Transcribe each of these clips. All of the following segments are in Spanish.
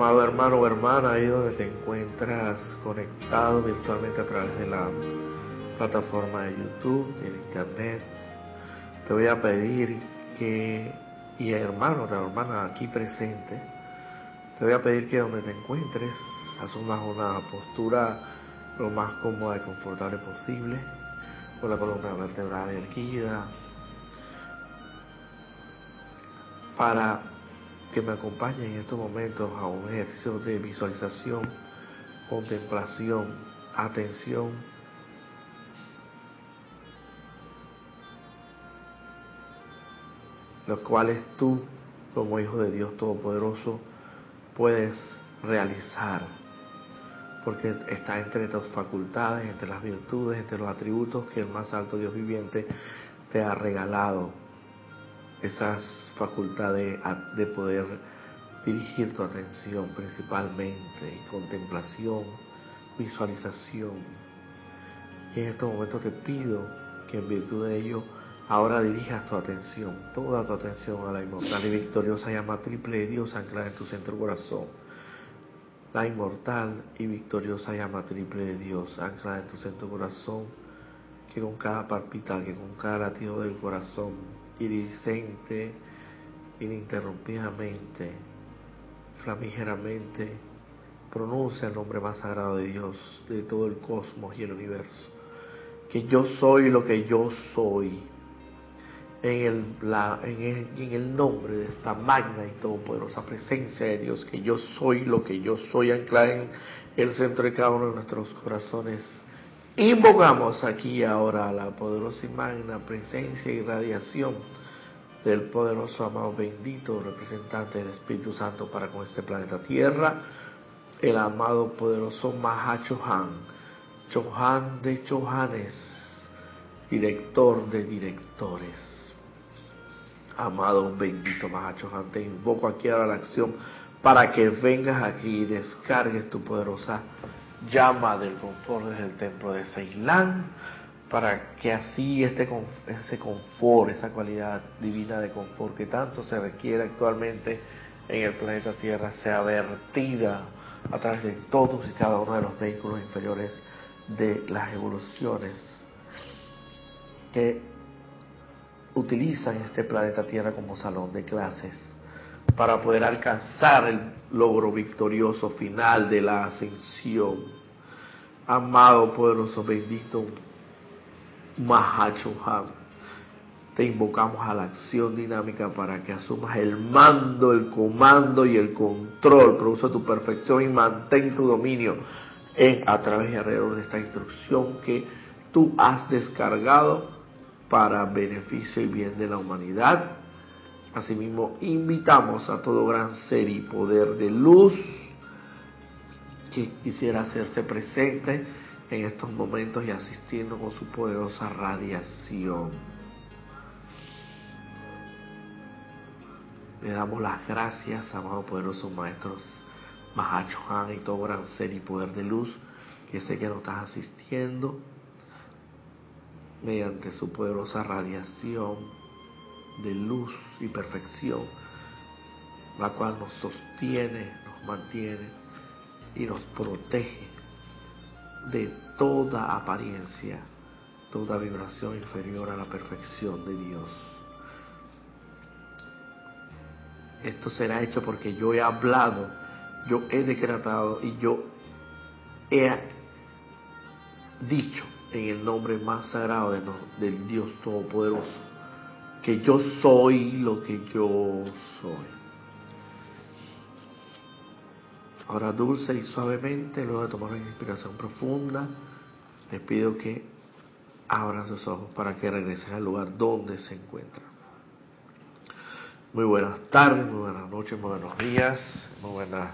Amado hermano o hermana, ahí donde te encuentras conectado virtualmente a través de la plataforma de YouTube, del Internet, te voy a pedir que, y hermano, o hermana aquí presente, te voy a pedir que donde te encuentres asumas una postura lo más cómoda y confortable posible, con la columna vertebral erguida, para que me acompañe en estos momentos a un ejercicio de visualización, contemplación, atención. Los cuales tú, como Hijo de Dios Todopoderoso, puedes realizar, porque está entre tus facultades, entre las virtudes, entre los atributos que el más alto Dios viviente te ha regalado esas facultades de poder dirigir tu atención principalmente, contemplación, visualización. Y en estos momentos te pido que en virtud de ello ahora dirijas tu atención, toda tu atención a la inmortal y victoriosa llama triple de Dios anclada en tu centro corazón. La inmortal y victoriosa llama triple de Dios anclada en tu centro corazón, que con cada palpitar, que con cada latido del corazón iridiscente, ininterrumpidamente, flamígeramente, pronuncia el nombre más sagrado de Dios, de todo el cosmos y el universo. Que yo soy lo que yo soy. En el, en, el, en el nombre de esta magna y todopoderosa presencia de Dios, que yo soy lo que yo soy, anclada en el centro de cada uno de nuestros corazones Invocamos aquí ahora la poderosa y presencia y radiación del poderoso amado bendito representante del Espíritu Santo para con este planeta Tierra, el amado poderoso Mahachohan, Chohan de Chohanes, director de directores. Amado bendito Mahachohan, te invoco aquí ahora la acción para que vengas aquí y descargues tu poderosa llama del confort desde el templo de Ceilán, para que así este, ese confort, esa cualidad divina de confort que tanto se requiere actualmente en el planeta Tierra, sea vertida a través de todos y cada uno de los vehículos inferiores de las evoluciones que utilizan este planeta Tierra como salón de clases para poder alcanzar el logro victorioso final de la ascensión. Amado, poderoso, bendito Mahachohan, te invocamos a la acción dinámica para que asumas el mando, el comando y el control. Produce tu perfección y mantén tu dominio en, a través y alrededor de esta instrucción que tú has descargado para beneficio y bien de la humanidad Asimismo, invitamos a todo gran ser y poder de luz que quisiera hacerse presente en estos momentos y asistirnos con su poderosa radiación. Le damos las gracias, amados poderosos maestros Han y todo gran ser y poder de luz que sé que nos estás asistiendo mediante su poderosa radiación de luz y perfección, la cual nos sostiene, nos mantiene y nos protege de toda apariencia, toda vibración inferior a la perfección de Dios. Esto será hecho porque yo he hablado, yo he decretado y yo he dicho en el nombre más sagrado del Dios Todopoderoso que yo soy lo que yo soy. Ahora dulce y suavemente, luego de tomar una inspiración profunda, les pido que abran sus ojos para que regresen al lugar donde se encuentran. Muy buenas tardes, muy buenas noches, muy buenos días, muy, buenas,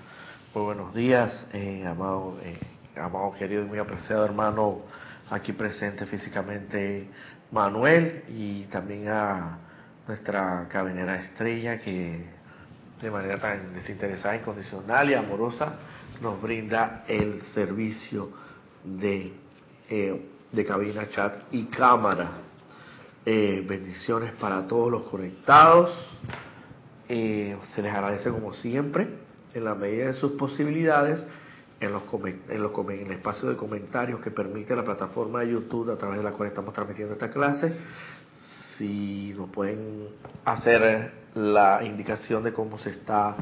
muy buenos días, eh, amado, eh, amado querido y muy apreciado hermano aquí presente físicamente Manuel y también a nuestra cabinera estrella que de manera tan desinteresada, incondicional y amorosa nos brinda el servicio de, eh, de cabina, chat y cámara. Eh, bendiciones para todos los conectados. Eh, se les agradece como siempre en la medida de sus posibilidades, en, los, en, los, en el espacio de comentarios que permite la plataforma de YouTube a través de la cual estamos transmitiendo esta clase, si nos pueden hacer la indicación de cómo se está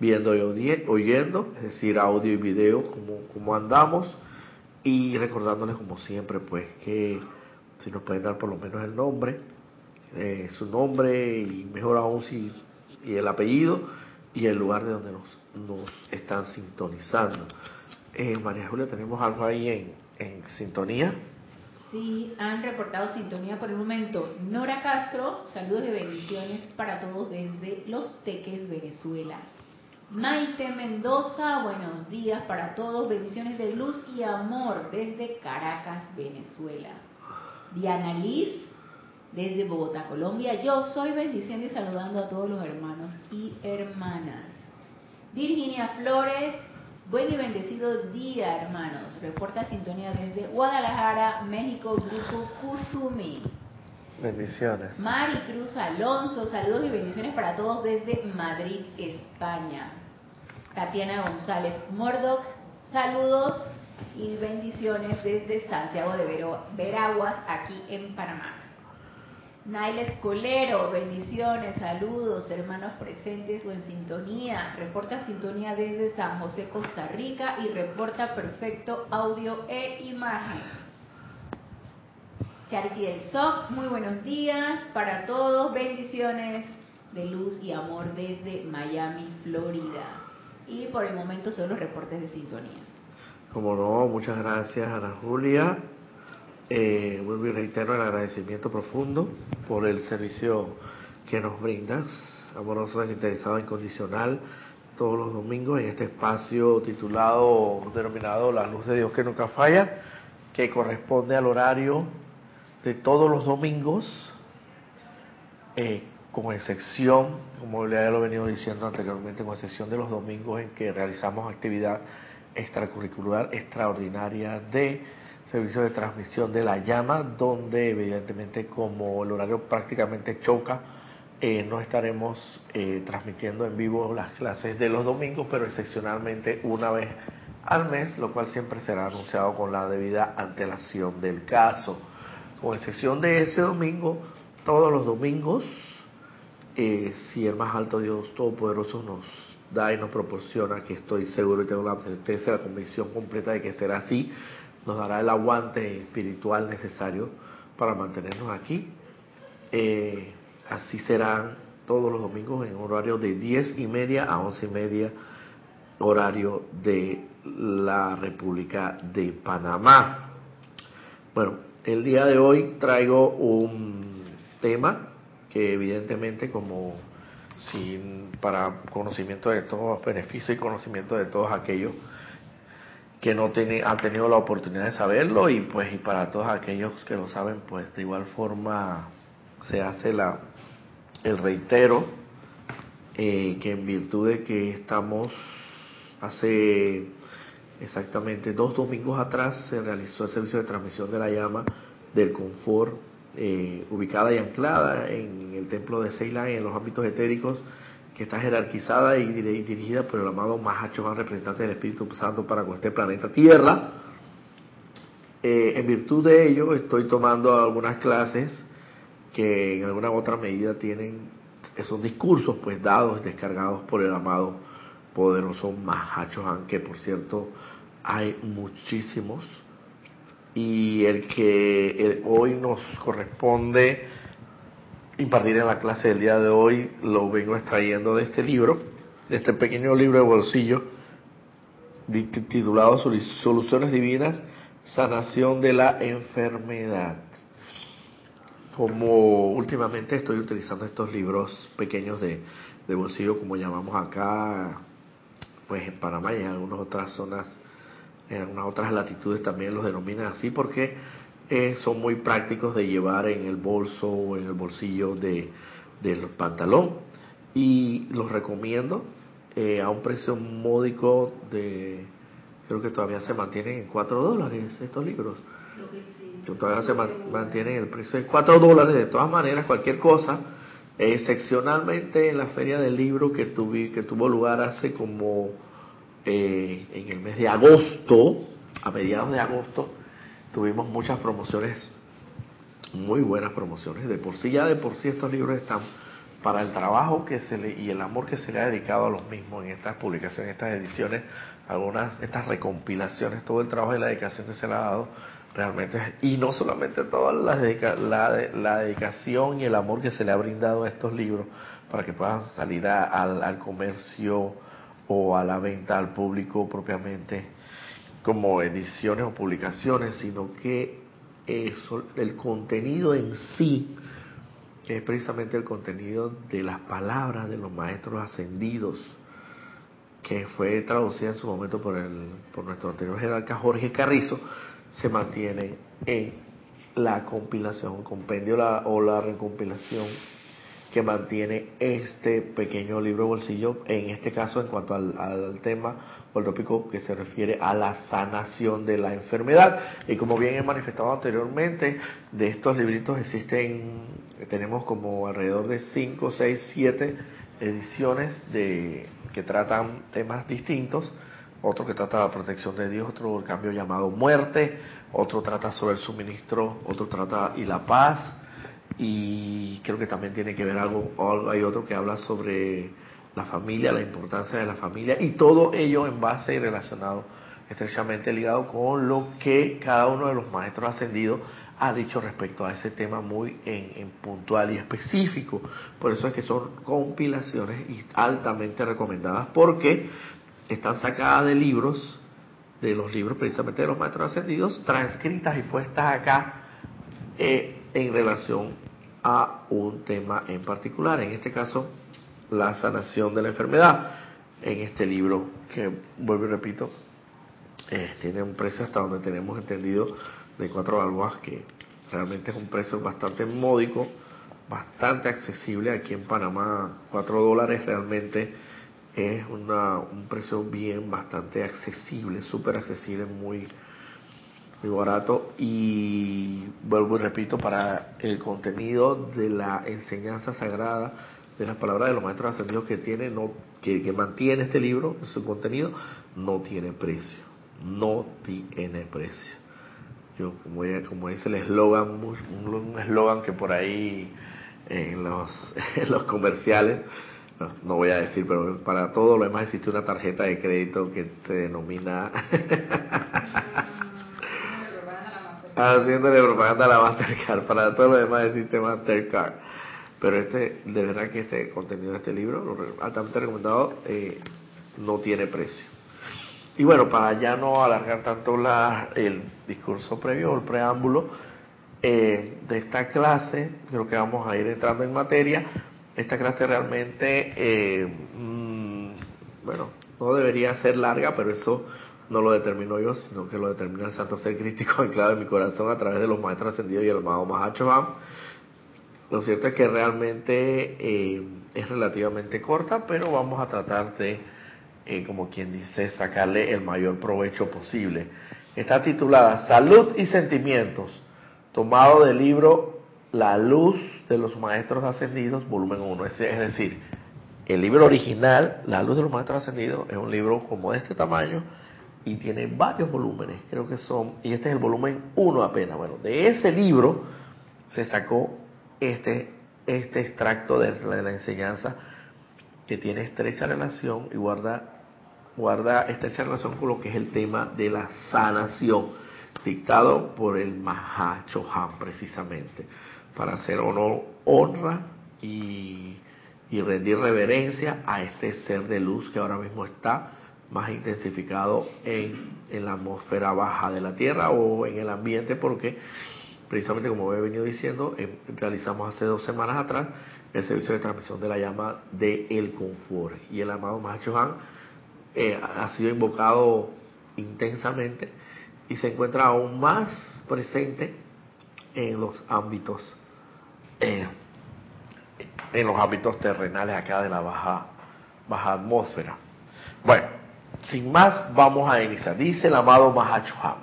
viendo y oyendo, es decir, audio y video, cómo, cómo andamos, y recordándoles como siempre, pues que si nos pueden dar por lo menos el nombre, eh, su nombre y mejor aún si y el apellido y el lugar de donde nos, nos están sintonizando. Eh, María Julia, ¿tenemos algo ahí en, en sintonía? Sí, han reportado sintonía por el momento. Nora Castro, saludos de bendiciones para todos desde Los Teques, Venezuela. Maite Mendoza, buenos días para todos, bendiciones de luz y amor desde Caracas, Venezuela. Diana Liz, desde Bogotá, Colombia. Yo soy bendiciendo y saludando a todos los hermanos y hermanas. Virginia Flores, buen y bendecido día, hermanos. Reporta sintonía desde Guadalajara, México, Grupo Kuzumi. Bendiciones. Mari Cruz Alonso, saludos y bendiciones para todos desde Madrid, España. Tatiana González Mordox, saludos y bendiciones desde Santiago de Veraguas, aquí en Panamá. Naila Escolero, bendiciones, saludos, hermanos presentes o en sintonía. Reporta sintonía desde San José, Costa Rica y reporta perfecto audio e imagen. Charity del SOC, muy buenos días para todos, bendiciones de luz y amor desde Miami, Florida. Y por el momento son los reportes de sintonía. Como no, muchas gracias Ana Julia. Eh, vuelvo y reitero el agradecimiento profundo por el servicio que nos brindas, amoroso, desinteresado, incondicional, todos los domingos en este espacio titulado, denominado La Luz de Dios que nunca falla, que corresponde al horario de todos los domingos, eh, con excepción, como ya lo he venido diciendo anteriormente, con excepción de los domingos en que realizamos actividad extracurricular extraordinaria de servicio de transmisión de la llama, donde evidentemente como el horario prácticamente choca, eh, no estaremos eh, transmitiendo en vivo las clases de los domingos, pero excepcionalmente una vez al mes, lo cual siempre será anunciado con la debida antelación del caso. Con excepción de ese domingo, todos los domingos, eh, si el más alto Dios Todopoderoso nos da y nos proporciona, que estoy seguro y tengo la certeza, la convicción completa de que será así, nos dará el aguante espiritual necesario para mantenernos aquí. Eh, así serán todos los domingos en horario de 10 y media a 11 y media, horario de la República de Panamá. Bueno, el día de hoy traigo un tema que evidentemente como sin para conocimiento de todos, beneficio y conocimiento de todos aquellos que no tiene, han tenido la oportunidad de saberlo y pues y para todos aquellos que lo saben pues de igual forma se hace la el reitero eh, que en virtud de que estamos hace exactamente dos domingos atrás se realizó el servicio de transmisión de la llama del confort eh, ubicada y anclada en el templo de Ceilán en los ámbitos etéricos que está jerarquizada y dirigida por el amado Mahacho, representante del Espíritu Santo para con este planeta Tierra. Eh, en virtud de ello, estoy tomando algunas clases que en alguna otra medida tienen esos discursos, pues dados y descargados por el amado poderoso Mahacho que por cierto hay muchísimos. Y el que hoy nos corresponde impartir en la clase del día de hoy lo vengo extrayendo de este libro, de este pequeño libro de bolsillo titulado Soluciones Divinas, Sanación de la Enfermedad. Como últimamente estoy utilizando estos libros pequeños de, de bolsillo, como llamamos acá, pues en Panamá y en algunas otras zonas, en algunas otras latitudes también los denominan así, porque eh, son muy prácticos de llevar en el bolso o en el bolsillo de, del pantalón. Y los recomiendo eh, a un precio módico de creo que todavía se mantienen en 4 dólares estos libros. Todavía se mantienen el precio de 4 dólares. De todas maneras cualquier cosa Excepcionalmente en la feria del libro que, tuve, que tuvo lugar hace como eh, en el mes de agosto, a mediados de agosto, tuvimos muchas promociones, muy buenas promociones. De por sí, ya de por sí estos libros están para el trabajo que se le, y el amor que se le ha dedicado a los mismos en estas publicaciones, estas ediciones, algunas, estas recompilaciones, todo el trabajo y la dedicación que se le ha dado realmente, y no solamente toda la, la, dedicación y el amor que se le ha brindado a estos libros para que puedan salir al, al comercio o a la venta al público propiamente como ediciones o publicaciones, sino que eso, el contenido en sí, es precisamente el contenido de las palabras de los maestros ascendidos, que fue traducida en su momento por, el, por nuestro anterior jerarca Jorge Carrizo, se mantiene en la compilación, compendio la, o la recompilación que mantiene este pequeño libro bolsillo, en este caso en cuanto al, al tema o el tópico que se refiere a la sanación de la enfermedad. Y como bien he manifestado anteriormente, de estos libritos existen, tenemos como alrededor de 5, 6, 7 ediciones de, que tratan temas distintos otro que trata la protección de Dios, otro el cambio llamado muerte, otro trata sobre el suministro, otro trata y la paz, y creo que también tiene que ver algo, hay otro que habla sobre la familia, la importancia de la familia, y todo ello en base y relacionado, estrechamente ligado con lo que cada uno de los maestros ascendidos ha dicho respecto a ese tema muy en, puntual y específico. Por eso es que son compilaciones altamente recomendadas porque están sacadas de libros, de los libros precisamente de los maestros ascendidos, transcritas y puestas acá eh, en relación a un tema en particular, en este caso la sanación de la enfermedad, en este libro que, vuelvo y repito, eh, tiene un precio hasta donde tenemos entendido de cuatro balboas, que realmente es un precio bastante módico, bastante accesible. Aquí en Panamá, cuatro dólares realmente es una, un precio bien bastante accesible, súper accesible, muy, muy barato. Y vuelvo y repito, para el contenido de la enseñanza sagrada de las palabras de los maestros ascendidos que tiene, no, que, que mantiene este libro, su contenido, no tiene precio, no tiene precio. Yo, como, como dice el eslogan, un eslogan que por ahí en los, en los comerciales no, voy a decir, pero para todo lo demás existe una tarjeta de crédito que se denomina haciéndole propaganda a la Mastercard. Para todo lo demás existe Mastercard. Pero este, de verdad que este contenido de este libro, altamente recomendado, eh, no tiene precio. Y bueno, para ya no alargar tanto la, el discurso previo o el preámbulo eh, de esta clase, creo que vamos a ir entrando en materia esta clase realmente, eh, mm, bueno, no debería ser larga, pero eso no lo determino yo, sino que lo determina el Santo Ser Crístico anclado en mi corazón a través de los maestros ascendidos y el amado Mahachohan. Lo cierto es que realmente eh, es relativamente corta, pero vamos a tratar de, eh, como quien dice, sacarle el mayor provecho posible. Está titulada Salud y Sentimientos, tomado del libro La Luz de los Maestros Ascendidos, volumen 1. Es, decir, el libro original, La Luz de los Maestros Ascendidos, es un libro como de este tamaño y tiene varios volúmenes, creo que son, y este es el volumen 1 apenas. Bueno, de ese libro se sacó este, este extracto de la, enseñanza que tiene estrecha relación y guarda, guarda estrecha relación con lo que es el tema de la sanación, dictado por el Mahachohan precisamente para hacer honor, honra y, rendir reverencia a este ser de luz que ahora mismo está más intensificado en, en, la atmósfera baja de la Tierra o en el ambiente porque precisamente como he venido diciendo, eh, realizamos hace dos semanas atrás el servicio de transmisión de la llama de El Confort y el amado Mahachohan eh, ha sido invocado intensamente y se encuentra aún más presente en los ámbitos en los hábitos terrenales acá de la baja, baja atmósfera. Bueno, sin más, vamos a iniciar. Dice el amado Mahachohan,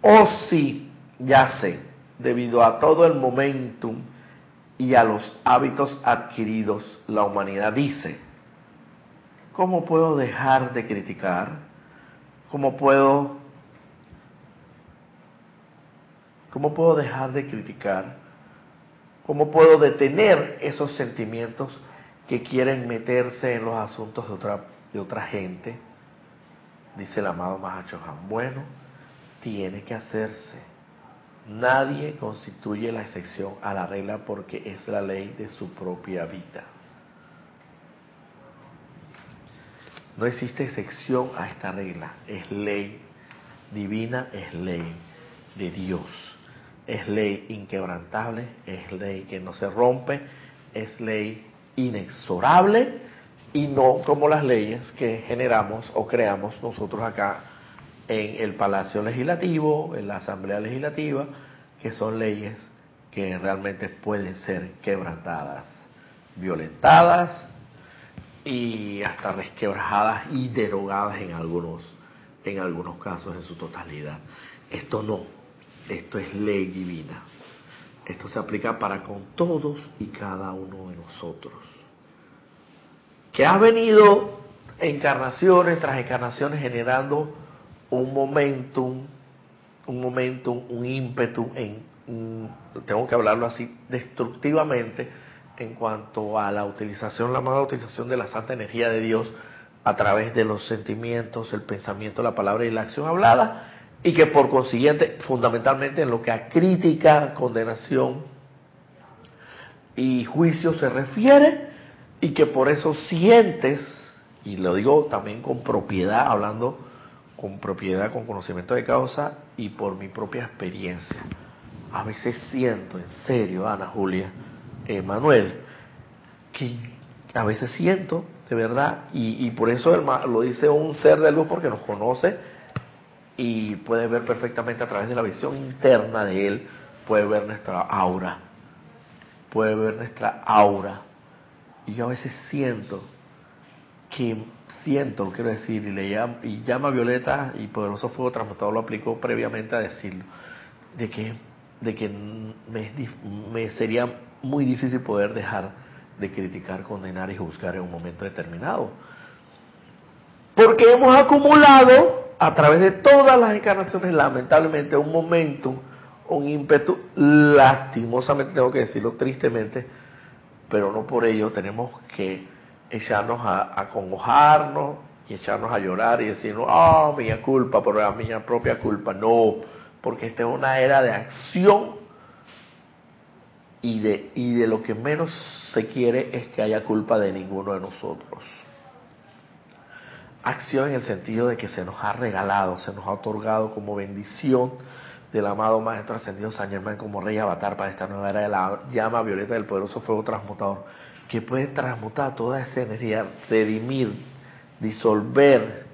oh sí, ya sé, debido a todo el momentum y a los hábitos adquiridos, la humanidad dice, ¿cómo puedo dejar de criticar? ¿Cómo puedo ¿Cómo puedo dejar de criticar? ¿Cómo puedo detener esos sentimientos que quieren meterse en los asuntos de otra, de otra gente? Dice el amado Mahachohan. Bueno, tiene que hacerse. Nadie constituye la excepción a la regla porque es la ley de su propia vida. No existe excepción a esta regla. Es ley divina, es ley de Dios. Es ley inquebrantable, es ley que no se rompe, es ley inexorable y no como las leyes que generamos o creamos nosotros acá en el Palacio Legislativo, en la Asamblea Legislativa, que son leyes que realmente pueden ser quebrantadas, violentadas y hasta resquebrajadas y derogadas en algunos, en algunos casos en su totalidad. Esto no, esto es ley divina. Esto se aplica para con todos y cada uno de nosotros. Que ha venido encarnaciones tras encarnaciones generando un momentum, un momentum, un ímpetu, en, tengo que hablarlo así, destructivamente en cuanto a la utilización, la mala utilización de la santa energía de Dios a través de los sentimientos, el pensamiento, la palabra y la acción hablada, y que por consiguiente, fundamentalmente en lo que a crítica, condenación y juicio se refiere, y que por eso sientes, y lo digo también con propiedad, hablando con propiedad, con conocimiento de causa y por mi propia experiencia. A veces siento, en serio, Ana Julia, Manuel, que a veces siento, de verdad, y, y por eso lo dice un ser de luz porque nos conoce y puede ver perfectamente a través de la visión interna de él, puede ver nuestra aura, puede ver nuestra aura. Y yo a veces siento que siento, quiero decir, y, le llama, y llama a Violeta y Poderoso Fuego Transmutador lo aplicó previamente a decirlo, de que, de que me, me sería muy difícil poder dejar de criticar, condenar y juzgar en un momento determinado. Porque hemos acumulado a través de todas las encarnaciones, lamentablemente, un momento, un ímpetu, lastimosamente tengo que decirlo tristemente, pero no por ello tenemos que echarnos a, acongojarnos y echarnos a llorar y decirnos, ah, oh, mi culpa, por la mi propia culpa. No, porque esta es una era de acción y de, y de lo que menos se quiere es que haya culpa de ninguno de nosotros. Acción en el sentido de que se nos ha regalado, se nos ha otorgado como bendición del amado Maestro Ascendido San Germán como Rey Avatar para esta nueva era de la llama violeta del poderoso fuego transmutador que puede transmutar toda esa energía, redimir, disolver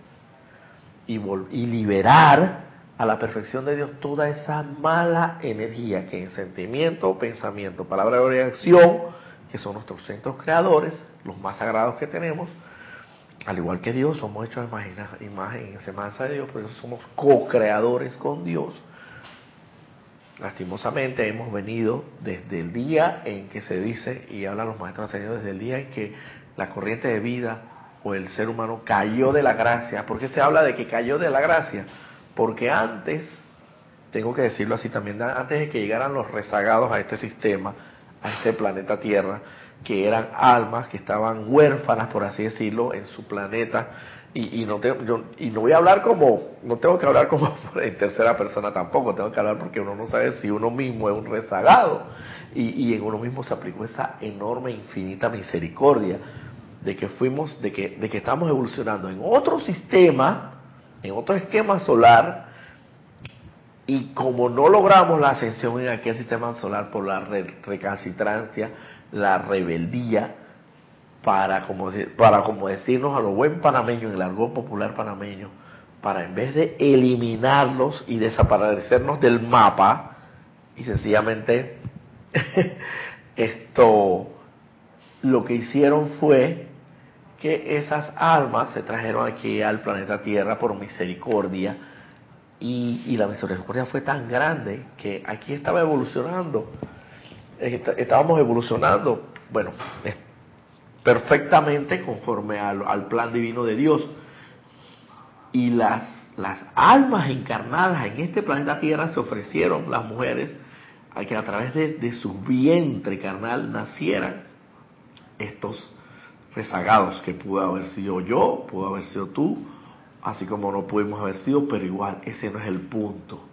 y, liberar a la perfección de Dios toda esa mala energía que en sentimiento, pensamiento, palabra o acción, que son nuestros centros creadores, los más sagrados que tenemos, al igual que Dios, somos hechos a imagen, imagen y semejanza de Dios, por eso somos co-creadores con Dios Lastimosamente hemos venido desde el día en que se dice, y hablan los maestros ascendidos, desde el día en que la corriente de vida o el ser humano cayó de la gracia. ¿Por qué se habla de que cayó de la gracia? Porque antes, tengo que decirlo así también, antes de que llegaran los rezagados a este sistema, a este planeta Tierra, que eran almas que estaban huérfanas, por así decirlo, en su planeta, y, y, no yo, y no voy a hablar como, no tengo que hablar como en tercera persona tampoco, tengo que hablar porque uno no sabe si uno mismo es un rezagado. Y, en uno mismo se aplicó esa enorme, infinita misericordia de que fuimos, de que, estamos evolucionando en otro sistema, en otro esquema solar, y como no logramos la ascensión en aquel sistema solar por la recalcitrancia, la rebeldía, para como, para como decirnos a lo buen panameño, en el argot popular panameño, para en vez de eliminarlos y desaparecernos del mapa, y sencillamente esto lo que hicieron fue que esas almas se trajeron aquí al planeta Tierra por misericordia y, y la misericordia fue tan grande que aquí estaba evolucionando. Estábamos evolucionando, bueno, perfectamente conforme al, plan divino de Dios. Y las, las almas encarnadas en este planeta Tierra se ofrecieron, las mujeres, a que a través de, de su vientre carnal nacieran estos rezagados, que pudo haber sido yo, pudo haber sido tú, así como no pudimos haber sido, pero igual, ese no es el punto.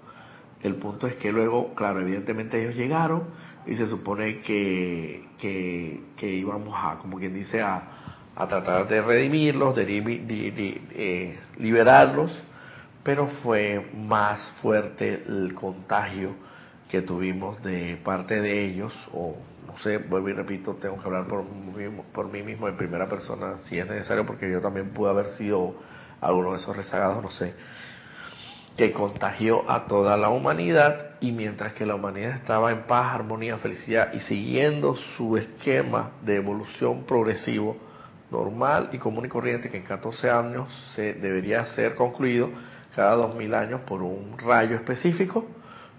El punto es que luego, claro, evidentemente ellos llegaron y se supone que, que, íbamos a, como quien dice, a, a tratar de redimirlos, de, eh, liberarlos, pero fue más fuerte el contagio que tuvimos de parte de ellos, o no sé, vuelvo y repito, tengo que hablar por, por mí mismo en primera persona si es necesario, porque yo también pude haber sido alguno de esos rezagados, no sé, que contagió a toda la humanidad y mientras que la humanidad estaba en paz, armonía, felicidad y siguiendo su esquema de evolución progresivo, normal y común y corriente que en 14 años se debería ser concluido cada 2000 años por un rayo específico,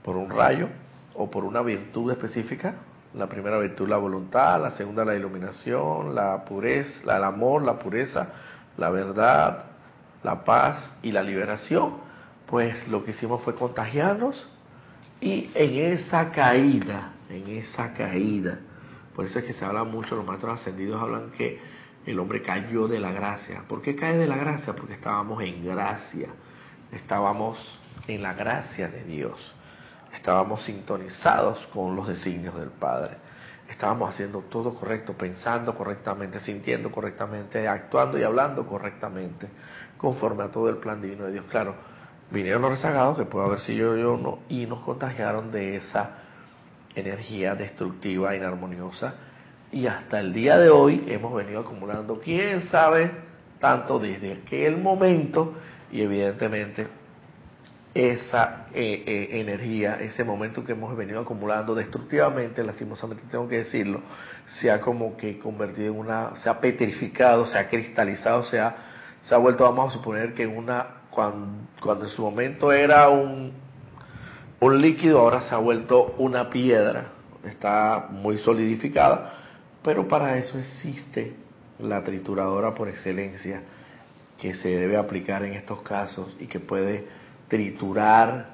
por un rayo o por una virtud específica. La primera virtud la voluntad, la segunda la iluminación, la pureza, el amor, la pureza, la verdad, la paz y la liberación pues lo que hicimos fue contagiarnos y en esa caída, en esa caída, por eso es que se habla mucho, los maestros ascendidos hablan que el hombre cayó de la gracia. ¿Por qué cae de la gracia? Porque estábamos en gracia, estábamos en la gracia de Dios, estábamos sintonizados con los designios del Padre, estábamos haciendo todo correcto, pensando correctamente, sintiendo correctamente, actuando y hablando correctamente, conforme a todo el plan divino de Dios. Claro, vinieron los rezagados, que puede haber sido yo no, y nos contagiaron de esa energía destructiva, inarmoniosa, y hasta el día de hoy hemos venido acumulando, quién sabe, tanto desde aquel momento, y evidentemente esa eh, eh, energía, ese momento que hemos venido acumulando destructivamente, lastimosamente tengo que decirlo, se ha como que convertido en una, se ha petrificado, se ha cristalizado, se ha, se ha vuelto, vamos a suponer que una cuando, en su momento era un, un líquido, ahora se ha vuelto una piedra, está muy solidificada, pero para eso existe la trituradora por excelencia que se debe aplicar en estos casos y que puede triturar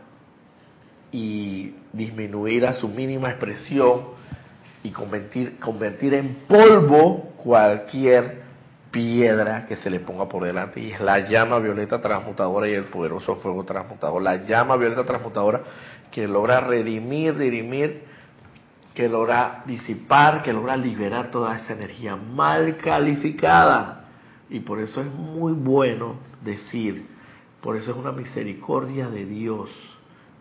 y disminuir a su mínima expresión y convertir, convertir en polvo cualquier piedra que se le ponga por delante y es la llama violeta transmutadora y el poderoso fuego transmutador. La llama violeta transmutadora que logra redimir, dirimir, que logra disipar, que logra liberar toda esa energía mal calificada. Y por eso es muy bueno decir, por eso es una misericordia de Dios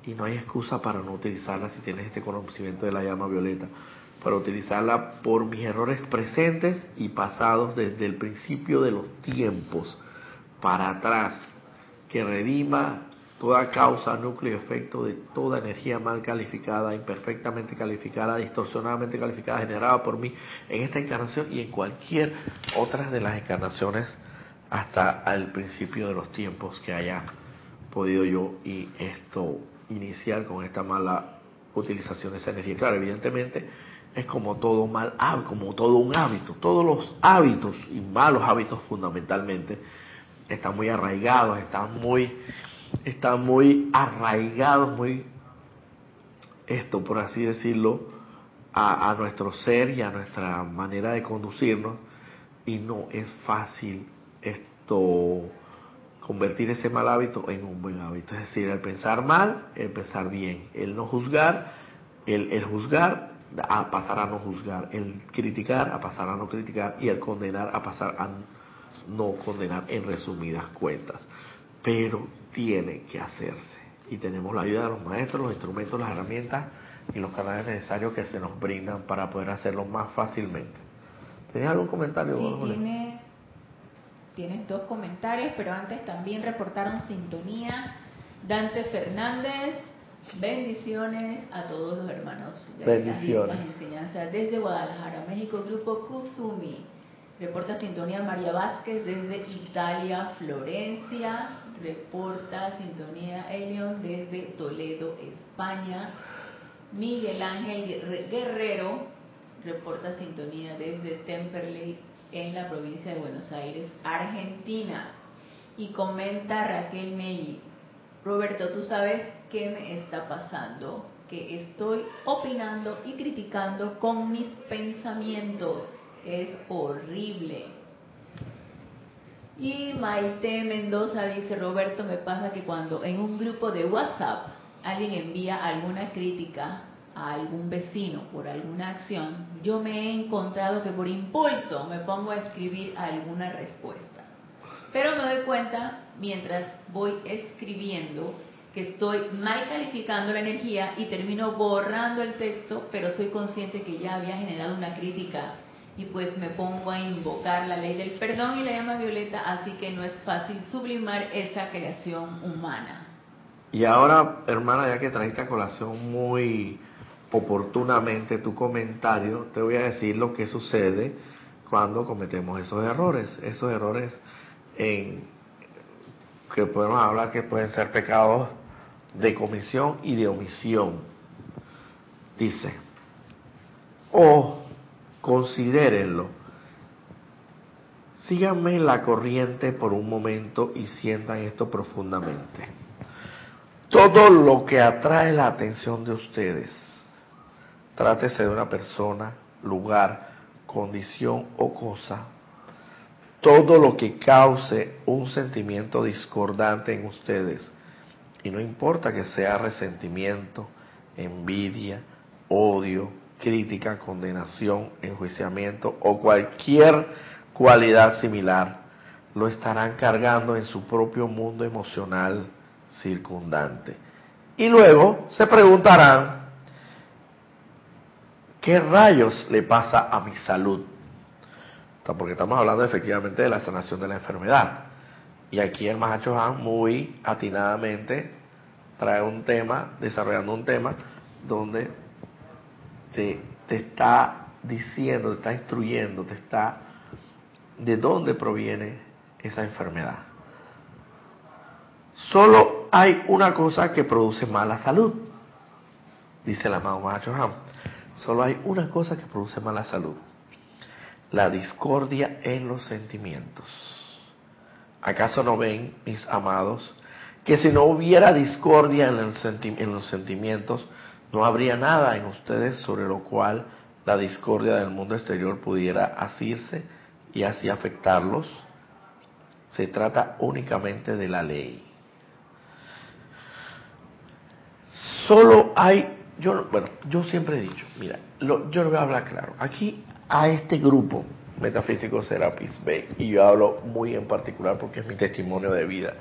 y no hay excusa para no utilizarla si tienes este conocimiento de la llama violeta para utilizarla por mis errores presentes y pasados desde el principio de los tiempos para atrás, que redima toda causa, núcleo y efecto de toda energía mal calificada, imperfectamente calificada, distorsionadamente calificada, generada por mí en esta encarnación y en cualquier otra de las encarnaciones hasta el principio de los tiempos que haya podido yo y esto iniciar con esta mala utilización de esa energía. Claro, evidentemente es como todo mal como todo un hábito. Todos los hábitos y malos hábitos fundamentalmente están muy arraigados, están muy, están muy arraigados, muy esto por así decirlo, a, a nuestro ser y a nuestra manera de conducirnos y no es fácil esto convertir ese mal hábito en un buen hábito. Es decir, el pensar mal, el pensar bien, el no juzgar, el, el juzgar a pasar a no juzgar, el criticar a pasar a no criticar y el condenar a pasar a no condenar en resumidas cuentas. Pero tiene que hacerse y tenemos la ayuda de los maestros, los instrumentos, las herramientas y los canales necesarios que se nos brindan para poder hacerlo más fácilmente. ¿Tienes algún comentario? Sí, tienes dos comentarios, pero antes también reportaron sintonía. Dante Fernández, Bendiciones a todos los hermanos de Bendiciones. las enseñanzas desde Guadalajara, México, Grupo Kuzumi. Reporta sintonía María Vázquez desde Italia, Florencia. Reporta sintonía Elion desde Toledo, España. Miguel Ángel Guerrero reporta sintonía desde Temperley en la provincia de Buenos Aires, Argentina. Y comenta Raquel Melli, Roberto, tú sabes qué me está pasando, que estoy opinando y criticando con mis pensamientos. Es horrible. Y Maite Mendoza dice, Roberto, me pasa que cuando en un grupo de WhatsApp alguien envía alguna crítica a algún vecino por alguna acción, yo me he encontrado que por impulso me pongo a escribir alguna respuesta. Pero me doy cuenta, mientras voy escribiendo, que estoy mal calificando la energía y termino borrando el texto, pero soy consciente que ya había generado una crítica y pues me pongo a invocar la ley del perdón y la llama violeta, así que no es fácil sublimar esa creación humana. Y ahora, hermana, ya que trajiste a colación muy oportunamente tu comentario, te voy a decir lo que sucede cuando cometemos esos errores. Esos errores en que podemos hablar que pueden ser pecados de comisión y de omisión. Dice, o considérenlo, síganme la corriente por un momento y sientan esto profundamente. Todo lo que atrae la atención de ustedes, trátese de una persona, lugar, condición o cosa, todo lo que cause un sentimiento discordante en ustedes, y no importa que sea resentimiento, envidia, odio, crítica, condenación, enjuiciamiento o cualquier cualidad similar, lo estarán cargando en su propio mundo emocional circundante. Y luego se preguntarán, ¿qué rayos le pasa a mi salud? Porque estamos hablando efectivamente de la sanación de la enfermedad. Y aquí el Mahacho Han muy atinadamente trae un tema, desarrollando un tema donde te, te está diciendo, te está instruyendo, te está de dónde proviene esa enfermedad. Solo hay una cosa que produce mala salud, dice el amado Mahacho Han. Solo hay una cosa que produce mala salud la discordia en los sentimientos. ¿Acaso no ven, mis amados, que si no hubiera discordia en, los sentimientos, no habría nada en ustedes sobre lo cual la discordia del mundo exterior pudiera asirse y así afectarlos? Se trata únicamente de la ley. Solo hay, yo, bueno, yo siempre he dicho, mira, yo le voy a hablar claro. Aquí a este grupo. Metafísico Serapis Bay y yo hablo muy en particular porque es mi testimonio de vida.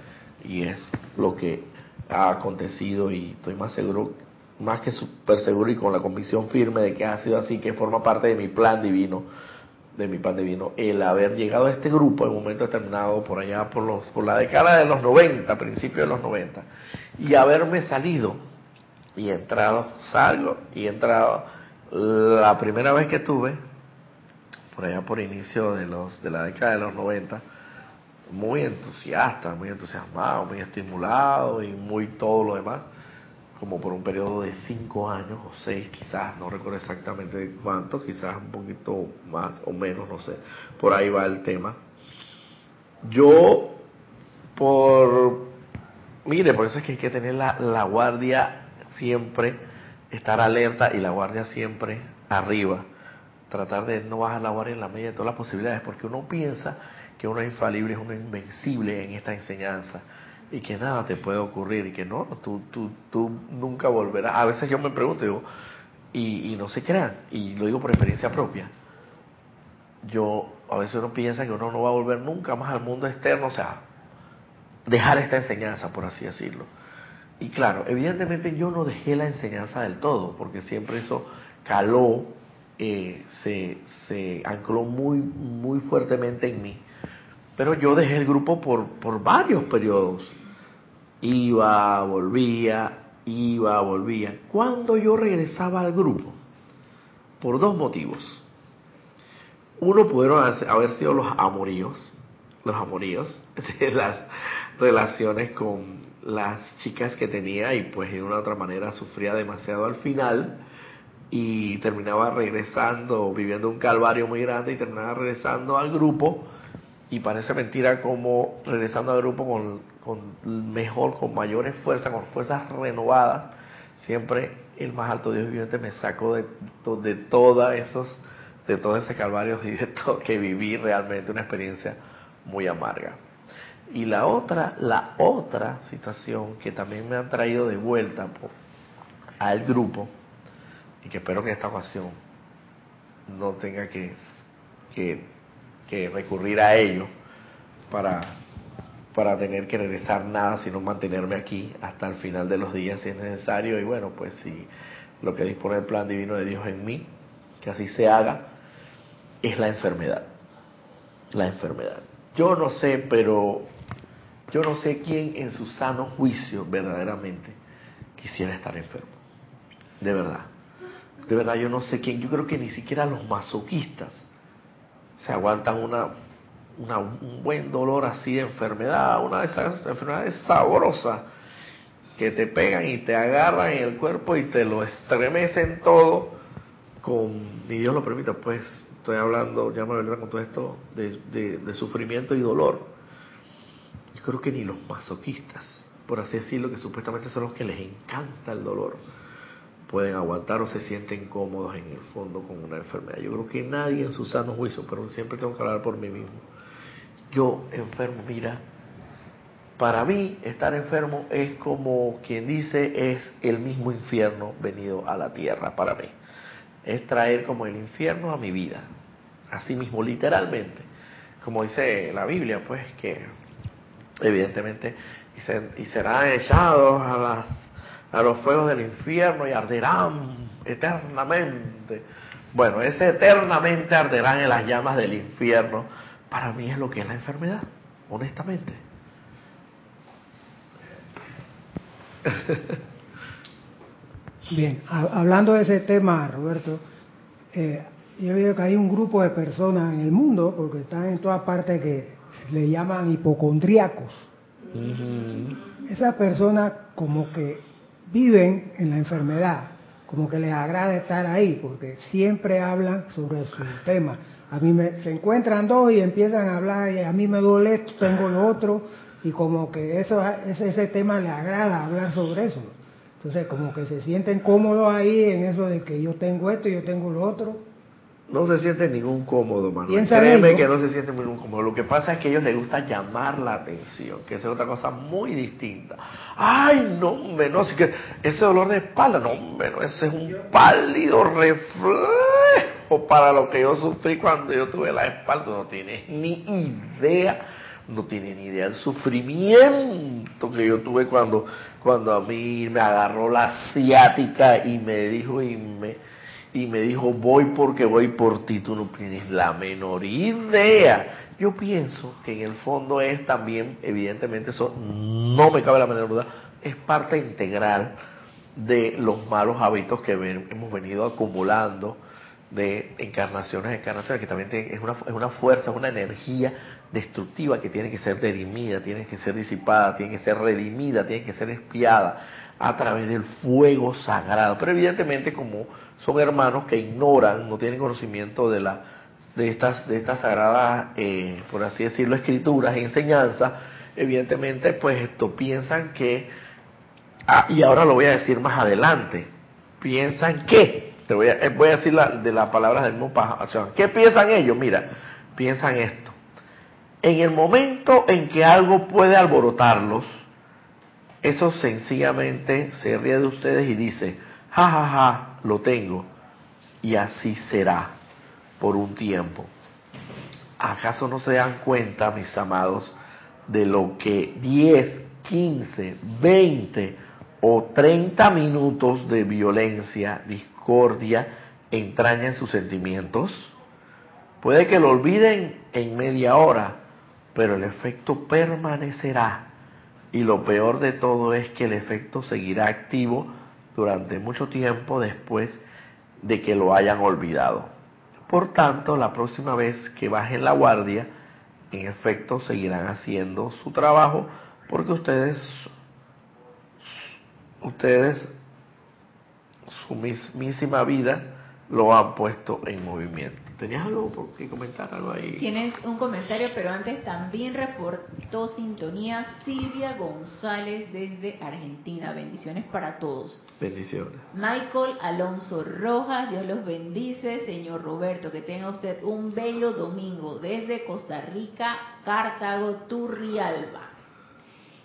Y es lo que ha acontecido y estoy más seguro, más que súper seguro y con la convicción firme de que ha sido así, que forma parte de mi plan divino, de mi plan divino, el haber llegado a este grupo en un momento determinado por allá por los por la década de los 90, principios de los 90 y haberme salido y entrado, salgo y entrado. La primera vez que tuve por allá por inicio de los de la década de los 90, muy entusiasta, muy entusiasmado, muy estimulado y muy todo lo demás, como por un periodo de cinco años o seis quizás, no recuerdo exactamente cuánto, quizás un poquito más o menos, no sé, por ahí va el tema. Yo, por, mire, por eso es que hay que tener la, la guardia siempre, estar alerta y la guardia siempre arriba tratar de no bajar la guardia en la medida de todas las posibilidades, porque uno piensa que uno es infalible, es uno invencible en esta enseñanza y que nada te puede ocurrir y que no, tú, tú, tú nunca volverás. A veces yo me pregunto, y, y no se crean, y lo digo por experiencia propia, yo, a veces uno piensa que uno no va a volver nunca más al mundo externo, o sea, dejar esta enseñanza, por así decirlo. Y claro, evidentemente yo no dejé la enseñanza del todo, porque siempre eso caló eh, se, se ancló muy, muy fuertemente en mí. Pero yo dejé el grupo por, por varios periodos. Iba, volvía, iba, volvía. Cuando yo regresaba al grupo, por dos motivos. Uno pudieron haber sido los amoríos, los amoríos de las relaciones con las chicas que tenía y pues de una u otra manera sufría demasiado al final y terminaba regresando, viviendo un calvario muy grande y terminaba regresando al grupo y parece mentira como regresando al grupo con, con mejor, con mayores fuerzas, con fuerzas renovadas, siempre el más alto Dios viviente me sacó de, de todas esos, de todo ese calvario y de todo que viví realmente una experiencia muy amarga. Y la otra, la otra situación que también me han traído de vuelta al grupo, y que espero que esta ocasión no tenga que, que, recurrir a ello para, para tener que regresar nada, sino mantenerme aquí hasta el final de los días si es necesario. Y bueno, pues si lo que dispone el plan divino de Dios en mí, que así se haga, es la enfermedad. La enfermedad. Yo no sé, pero yo no sé quién en su sano juicio verdaderamente quisiera estar enfermo. De verdad. De verdad, yo no sé quién. Yo creo que ni siquiera los masoquistas se aguantan una, un buen dolor así de enfermedad, una de esas enfermedades sabrosas que te pegan y te agarran en el cuerpo y te lo estremecen todo con, ni Dios lo permita, pues estoy hablando, ya me verdad con todo esto de sufrimiento y dolor yo creo que ni los masoquistas, por así decirlo, que supuestamente son los que les encanta el dolor, pueden aguantar o se sienten cómodos en el fondo con una enfermedad. Yo creo que nadie en su sano juicio, pero siempre tengo que hablar por mí mismo. Yo enfermo, mira, para mí estar enfermo es como quien dice es el mismo infierno venido a la tierra para mí. Es traer como el infierno a mi vida. Así mismo, literalmente. Como dice la Biblia, pues que evidentemente, y, serán echados a, a los fuegos del infierno y arderán eternamente. Bueno, ese eternamente arderán en las llamas del infierno, para mí es lo que es la enfermedad, honestamente. Bien, hablando de ese tema, Roberto, eh, yo veo que hay un grupo de personas en el mundo, porque están en todas partes, que le llaman hipocondríacos. Esas personas como que viven en la enfermedad, como que les agrada estar ahí, porque siempre hablan sobre su tema. A mí me, se encuentran dos y empiezan a hablar y a mí me duele esto, tengo lo otro, y como que eso, ese, ese tema les agrada hablar sobre eso. Entonces como que se sienten cómodos ahí en eso de que yo tengo esto y yo tengo lo otro no se siente ningún cómodo, Manuel. Créeme que no se siente ningún cómodo. Lo que pasa es que a ellos les gusta llamar la atención, que es otra cosa muy distinta. Ay, no, hombre, no, que ese dolor de espalda, no, hombre, ese es un pálido reflejo para lo que yo sufrí cuando yo tuve la espalda. No tienes ni idea, no tienes ni idea del sufrimiento que yo tuve cuando, cuando a mí me agarró la ciática y me dijo y me y me dijo, voy porque voy por ti, tú no tienes la menor idea. Yo pienso que en el fondo es también, evidentemente, eso no me cabe la menor duda, es parte integral de los malos hábitos que hemos venido acumulando de encarnaciones, encarnaciones, que también es, una, es una fuerza, es una energía destructiva que tiene que ser derimida, tiene que ser disipada, tiene que ser redimida, tiene que ser espiada a través del fuego sagrado. Pero evidentemente como son hermanos que ignoran, no tienen conocimiento de la de estas de estas sagradas, eh, por así decirlo, escrituras enseñanzas, evidentemente pues esto piensan que ah, y ahora lo voy a decir más adelante, piensan que te voy a, eh, voy a decir la, de las palabras del mismo ¿qué piensan ellos? Mira, piensan esto. En el momento en que algo puede alborotarlos, eso sencillamente se ríe de ustedes y dice, ja, ja, ja, lo tengo. Y así será por un tiempo. ¿Acaso no se dan cuenta, mis amados, de lo que 10, 15, 20 o 30 minutos de violencia, discordia, entrañan sus sentimientos? Puede que lo olviden en media hora, pero el efecto permanecerá. Y lo peor de todo es que el efecto seguirá activo durante mucho tiempo después de que lo hayan olvidado. Por tanto, la próxima vez que bajen la guardia, en efecto seguirán haciendo su trabajo, Porque ustedes, ustedes, su mismísima vida lo han puesto en movimiento. ¿Tenías algo que comentar? Algo ahí? Tienes un comentario, pero antes también reportó sintonía Silvia González desde Argentina. Bendiciones para todos. Bendiciones. Michael Alonso Rojas, Dios los bendice. Señor Roberto, que tenga usted un bello domingo desde Costa Rica, Cartago, Turrialba.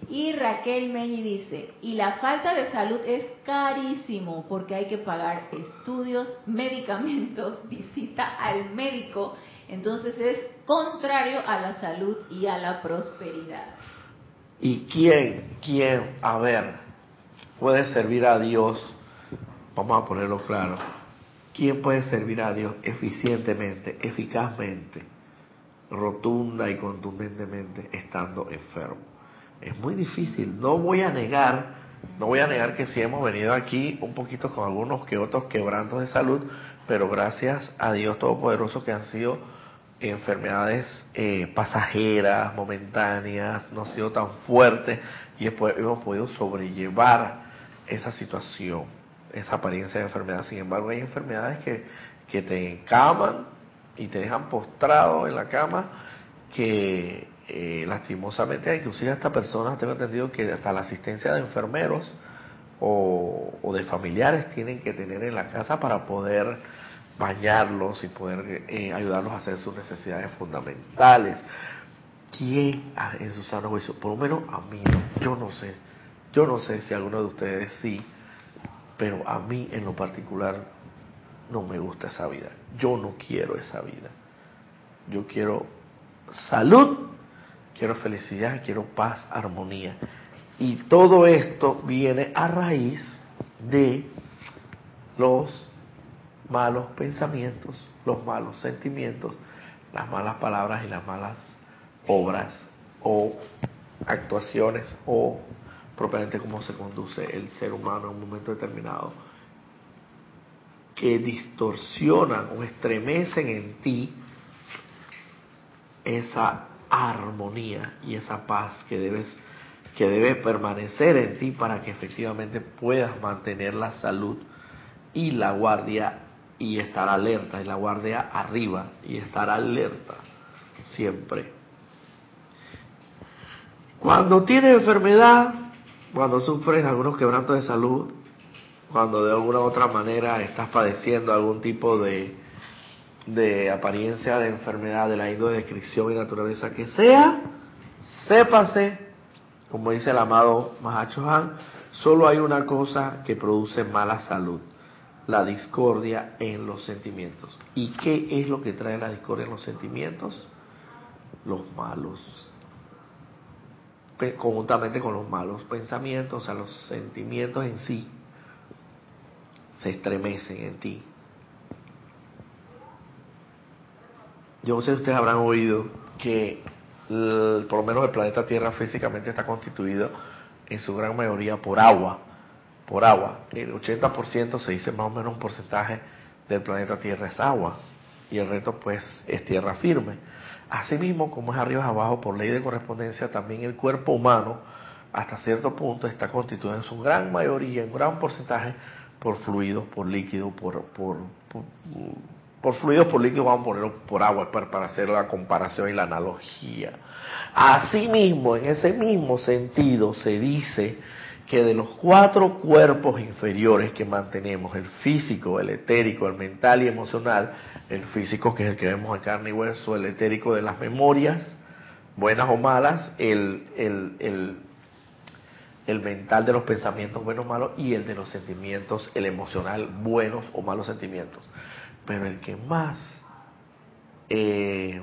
Y Raquel Meñi dice, y la falta de salud es carísimo porque hay que pagar estudios, medicamentos, visita al médico, entonces es contrario a la salud y a la prosperidad. ¿Y quién, quién, a ver, puede servir a Dios? Vamos a ponerlo claro. ¿Quién puede servir a Dios eficientemente, eficazmente, rotunda y contundentemente estando enfermo? Es muy difícil. No voy a negar, no voy a negar que sí hemos venido aquí un poquito con algunos que otros quebrantos de salud, pero gracias a Dios Todopoderoso que han sido enfermedades eh, pasajeras, momentáneas, no han sido tan fuertes y hemos podido sobrellevar esa situación, esa apariencia de enfermedad. Sin embargo, hay enfermedades que, que te encaman y te dejan postrado en la cama que eh, lastimosamente, inclusive hasta personas, tengo entendido que hasta la asistencia de enfermeros o, de familiares tienen que tener en la casa para poder bañarlos y poder eh, ayudarlos a hacer sus necesidades fundamentales. ¿Quién en su sano? Por lo menos a mí yo no sé, yo no sé si alguno de ustedes sí, pero a mí en lo particular no me gusta esa vida. Yo no quiero esa vida. Yo quiero salud quiero felicidad, quiero paz, armonía. Y todo esto viene a raíz de los malos pensamientos, los malos sentimientos, las malas palabras y las malas obras o actuaciones o propiamente cómo se conduce el ser humano en un momento determinado que distorsionan o estremecen en ti esa armonía y esa paz que debes que debe permanecer en ti para que efectivamente puedas mantener la salud y la guardia y estar alerta y la guardia arriba y estar alerta siempre. Cuando tienes enfermedad, cuando sufres algunos quebrantos de salud, cuando de alguna u otra manera estás padeciendo algún tipo de de apariencia de enfermedad de la índole de descripción y naturaleza que sea, sépase, como dice el amado Mahacho Han, solo hay una cosa que produce mala salud, la discordia en los sentimientos. ¿Y qué es lo que trae la discordia en los sentimientos? Los malos, conjuntamente con los malos pensamientos, o sea, los sentimientos en sí se estremecen en ti, Yo no sé si ustedes habrán oído que por lo menos el planeta Tierra físicamente está constituido en su gran mayoría por agua, por agua. El 80% se dice más o menos un porcentaje del planeta Tierra es agua y el resto pues es tierra firme. Asimismo, como es arriba y abajo por ley de correspondencia, también el cuerpo humano hasta cierto punto está constituido en su gran mayoría, en gran porcentaje por fluidos, por líquidos, por, por por fluidos, por líquidos, vamos a ponerlo por agua para hacer la comparación y la analogía. Asimismo, en ese mismo sentido, se dice que de los cuatro cuerpos inferiores que mantenemos, el físico, el etérico, el mental y emocional, el físico que es el que vemos en carne y hueso, el etérico de las memorias, buenas o malas, el, el, el, el mental de los pensamientos buenos o malos y el de los sentimientos, el emocional, buenos o malos sentimientos. Pero el que más, eh,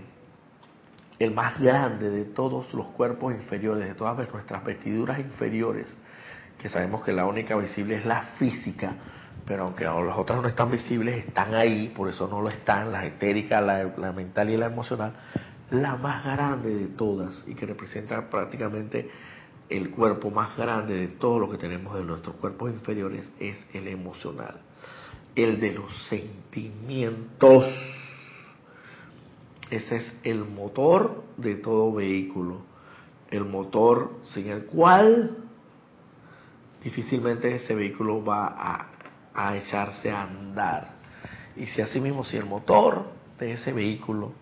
el más grande de todos los cuerpos inferiores, de todas nuestras vestiduras inferiores, que sabemos que la única visible es la física, pero aunque las otras no están visibles, están ahí, por eso no lo están, la etérica, la, la mental y la emocional, la más grande de todas y que representa prácticamente el cuerpo más grande de todo lo que tenemos de nuestros cuerpos inferiores es el emocional el de los sentimientos. Ese es el motor de todo vehículo. el motor sin el cual difícilmente ese vehículo va a, a echarse a andar. Y si asimismo, si el motor de ese vehículo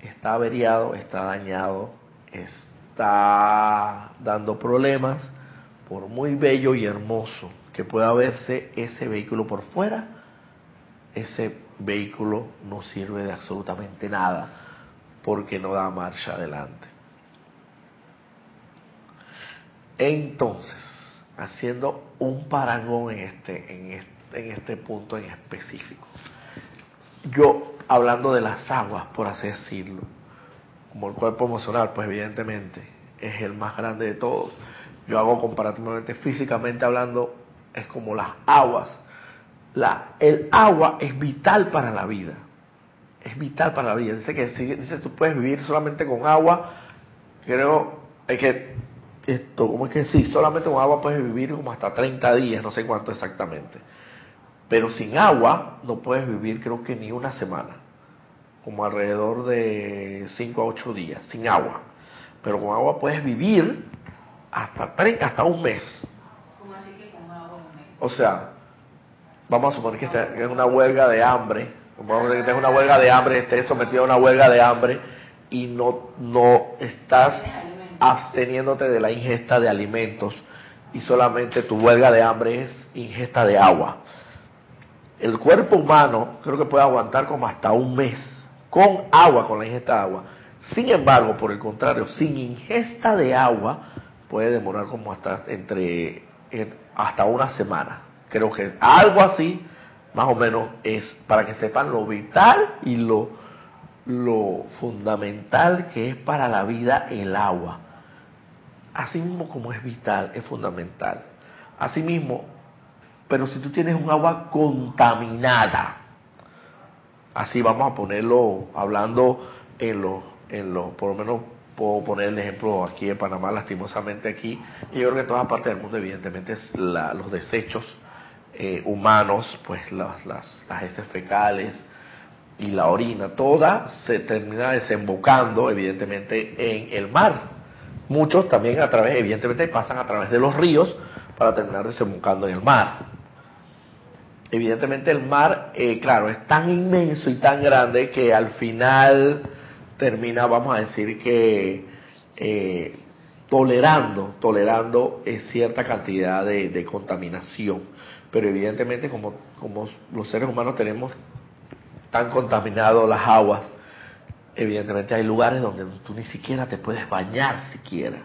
está averiado, está dañado, está dando problemas, por muy bello y hermoso que pueda verse ese vehículo por fuera, ese vehículo no sirve de absolutamente nada porque no da marcha adelante. Entonces, haciendo un parangón en este, en este, en este punto en específico, yo hablando de las aguas, por así decirlo, como el cuerpo emocional, pues evidentemente es el más grande de todos. Yo hago comparativamente, físicamente hablando, es como las aguas. La, el agua es vital para la vida. Es vital para la vida. Dice que si dice, tú puedes vivir solamente con agua, creo es que esto, como es que sí, solamente con agua puedes vivir como hasta 30 días, no sé cuánto exactamente. Pero sin agua no puedes vivir creo que ni una semana, como alrededor de 5 a 8 días, sin agua. Pero con agua puedes vivir hasta, 30, hasta un mes. así que con agua un mes? O sea, vamos a suponer que es una huelga de hambre, que una huelga de hambre, estés sometido a una huelga de hambre y no, no estás absteniéndote de la ingesta de alimentos y solamente tu huelga de hambre es ingesta de agua. El cuerpo humano creo que puede aguantar como hasta un mes con agua, con la ingesta de agua. Sin embargo, por el contrario, sin ingesta de agua puede demorar como hasta entre eh, hasta una semana. Creo que algo así, más o menos, es para que sepan lo vital y lo, lo fundamental que es para la vida el agua. Así mismo como es vital, es fundamental. Asimismo, pero si tú tienes un agua contaminada, así vamos a ponerlo hablando en lo, en lo, por lo menos puedo poner el ejemplo aquí en Panamá, lastimosamente aquí, y yo creo que en todas partes del mundo, evidentemente, es los desechos eh, humanos, pues las, las, las heces fecales y la orina, toda se termina desembocando, evidentemente, en el mar. Muchos también a través, evidentemente, pasan a través de los ríos para terminar desembocando en el mar. Evidentemente el mar, eh, claro, es tan inmenso y tan grande que al final termina, vamos a decir que eh, tolerando, tolerando eh, cierta cantidad de, contaminación. Pero evidentemente como, como los seres humanos tenemos tan contaminados las aguas, evidentemente hay lugares donde tú ni siquiera te puedes bañar siquiera.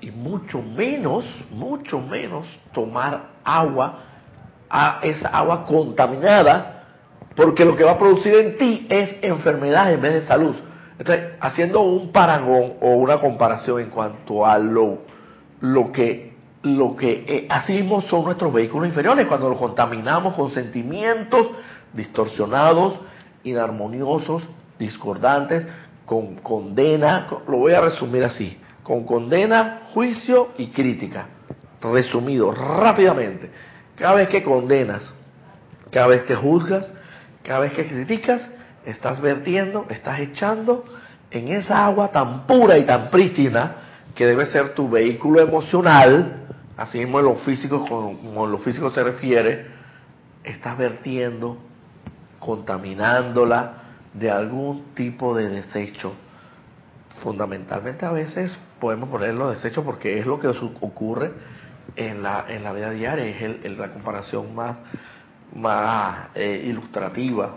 Y mucho menos, mucho menos tomar agua a esa agua contaminada, porque lo que va a producir en ti es enfermedad en vez de salud. Entonces, haciendo un parangón o una comparación en cuanto a lo, lo que, lo que eh, así mismo son nuestros vehículos inferiores, cuando los contaminamos con sentimientos distorsionados, inarmoniosos, discordantes, con condena, lo voy a resumir así, con condena, juicio y crítica. Resumido rápidamente cada vez que condenas, cada vez que juzgas, cada vez que criticas, estás vertiendo, estás echando en esa agua tan pura y tan prístina que debe ser tu vehículo emocional, así mismo en lo físico, como en lo físico se refiere, estás vertiendo, contaminándola de algún tipo de desecho. Fundamentalmente a veces podemos ponerlo desecho porque es lo que ocurre en la, en la vida diaria, es el, la comparación más, más eh, ilustrativa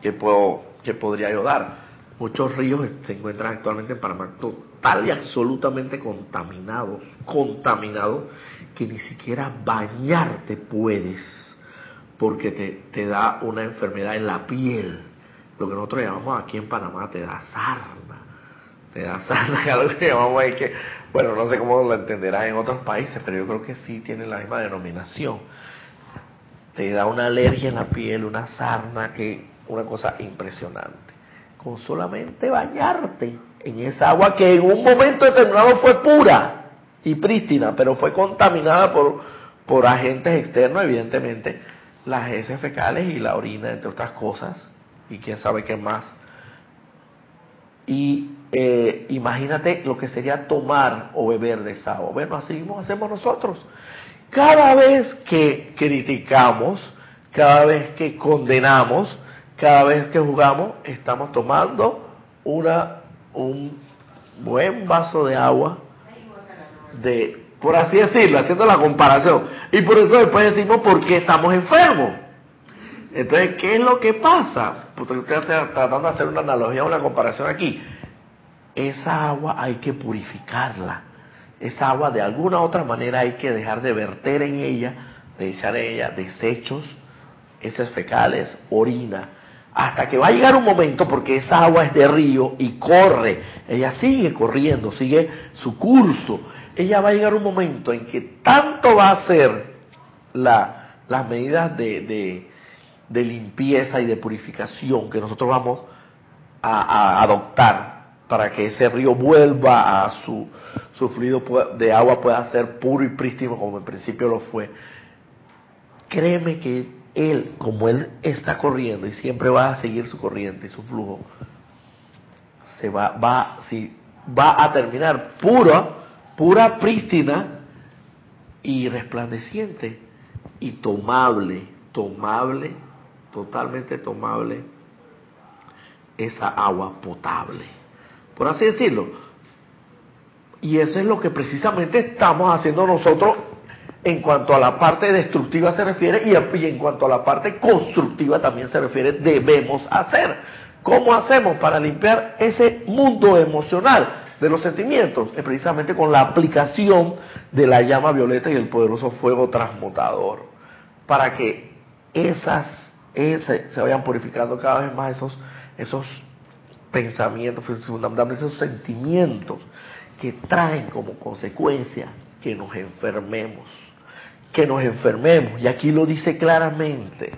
que, puedo, que podría yo dar. Muchos ríos se encuentran actualmente en Panamá total y absolutamente contaminados, contaminados, que ni siquiera bañarte puedes, porque te, te da una enfermedad en la piel. Lo que nosotros llamamos aquí en Panamá te da sarna. Te da sarna, lo que llamamos ahí que bueno, no sé cómo lo entenderás en otros países, pero yo creo que sí tiene la misma denominación. Te da una alergia en la piel, una sarna, que una cosa impresionante. Con solamente bañarte en esa agua que en un momento determinado fue pura y prístina, pero fue contaminada por, por agentes externos, evidentemente, las heces fecales y la orina, entre otras cosas, y quién sabe qué más. Y eh, imagínate lo que sería tomar o beber de esa agua. Bueno, así mismo hacemos nosotros. Cada vez que criticamos, cada vez que condenamos, cada vez que jugamos, estamos tomando una, un buen vaso de agua, de, por así decirlo, haciendo la comparación. Y por eso después decimos por qué estamos enfermos. Entonces, ¿qué es lo que pasa? Pues estoy tratando de hacer una analogía, una comparación aquí. Esa agua hay que purificarla. Esa agua de alguna otra manera hay que dejar de verter en ella, de echar en ella desechos, esas fecales, orina, hasta que va a llegar un momento, porque esa agua es de río y corre, ella sigue corriendo, sigue su curso, ella va a llegar un momento en que tanto va a ser la, las medidas de, de, limpieza y de purificación que nosotros vamos a adoptar para que ese río vuelva a su, su fluido de agua pueda ser puro y prístino como en principio lo fue. Créeme que él, como él está corriendo y siempre va a seguir su corriente y su flujo, se va, va, si, va a terminar pura, pura, prístina y resplandeciente y tomable, tomable, totalmente tomable esa agua potable por así decirlo. Y eso es lo que precisamente estamos haciendo nosotros en cuanto a la parte destructiva se refiere y, en cuanto a la parte constructiva también se refiere, debemos hacer. ¿Cómo hacemos para limpiar ese mundo emocional de los sentimientos? Es precisamente con la aplicación de la llama violeta y el poderoso fuego transmutador, para que esas, se vayan purificando cada vez más esos, esos pensamientos, esos sentimientos que traen como consecuencia que nos enfermemos, que nos enfermemos, y aquí lo dice claramente.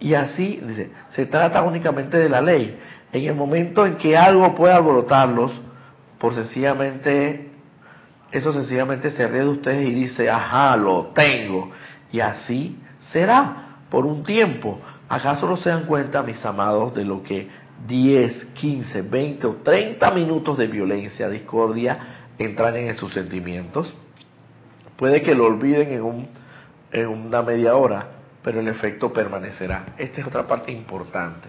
Y así, dice, se trata únicamente de la ley. En el momento en que algo pueda alborotarlos, por sencillamente, eso sencillamente se ríe de ustedes y dice, ajá, lo tengo. Y así será por un tiempo. ¿Acaso no se dan cuenta, mis amados, de lo que 10, 15, 20 o 30 minutos de violencia, discordia, entran en sus sentimientos. Puede que lo olviden en, un, en una media hora, pero el efecto permanecerá. Esta es otra parte importante,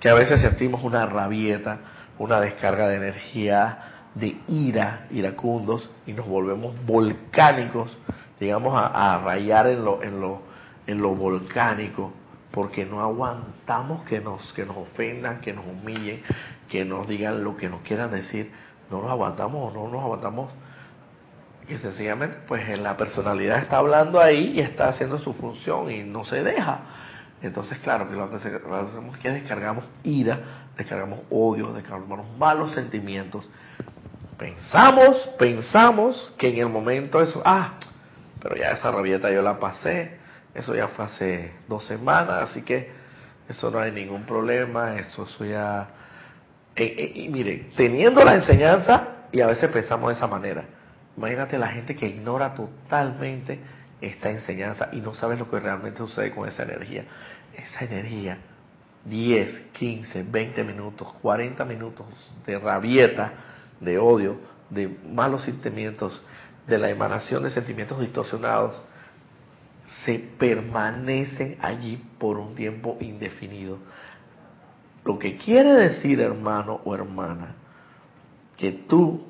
que a veces sentimos una rabieta, una descarga de energía, de ira, iracundos, y nos volvemos volcánicos, llegamos a, a rayar en lo, en, lo, en lo volcánico porque no aguantamos que nos, que nos ofendan, que nos humillen, que nos digan lo que nos quieran decir, no nos aguantamos o no nos aguantamos. Y sencillamente, pues en la personalidad está hablando ahí y está haciendo su función y no se deja. Entonces, claro, que lo que hacemos es que descargamos ira, descargamos odio, descargamos malos sentimientos. Pensamos, pensamos que en el momento eso, ah, pero ya esa rabieta yo la pasé, eso ya fue hace dos semanas, así que eso no hay ningún problema, eso, eso ya... Eh, eh, y mire, teniendo la enseñanza, y a veces pensamos de esa manera, imagínate la gente que ignora totalmente esta enseñanza y no sabe lo que realmente sucede con esa energía. Esa energía, 10, 15, 20 minutos, 40 minutos de rabieta, de odio, de malos sentimientos, de la emanación de sentimientos distorsionados, se permanecen allí por un tiempo indefinido. Lo que quiere decir, hermano o hermana, que tú,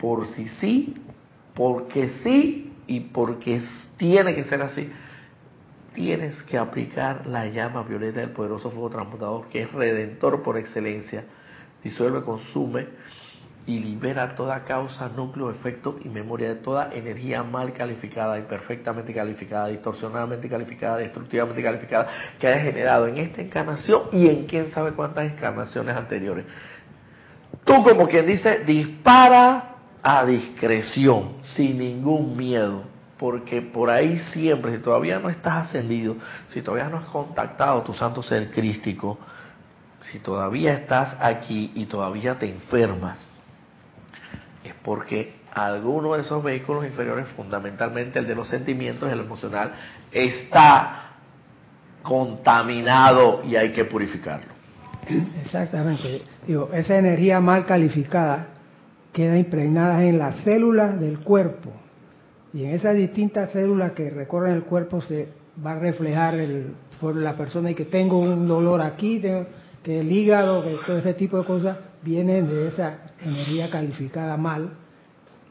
por si sí, porque sí y porque tiene que ser así, tienes que aplicar la llama violeta del poderoso fuego transmutador, que es redentor por excelencia, disuelve, consume y libera toda causa, núcleo, efecto y memoria de toda energía mal calificada, imperfectamente calificada, distorsionadamente calificada, destructivamente calificada, que haya generado en esta encarnación y en quién sabe cuántas encarnaciones anteriores. Tú como quien dice, dispara a discreción, sin ningún miedo, porque por ahí siempre, si todavía no estás ascendido, si todavía no has contactado tu santo ser crístico, si todavía estás aquí y todavía te enfermas, es porque alguno de esos vehículos inferiores, fundamentalmente el de los sentimientos, el emocional, está contaminado y hay que purificarlo. Exactamente. Digo, esa energía mal calificada queda impregnada en las células del cuerpo. Y en esas distintas células que recorren el cuerpo se va a reflejar el, por la persona y que tengo un dolor aquí, que el hígado, que todo ese tipo de cosas vienen de esa energía calificada mal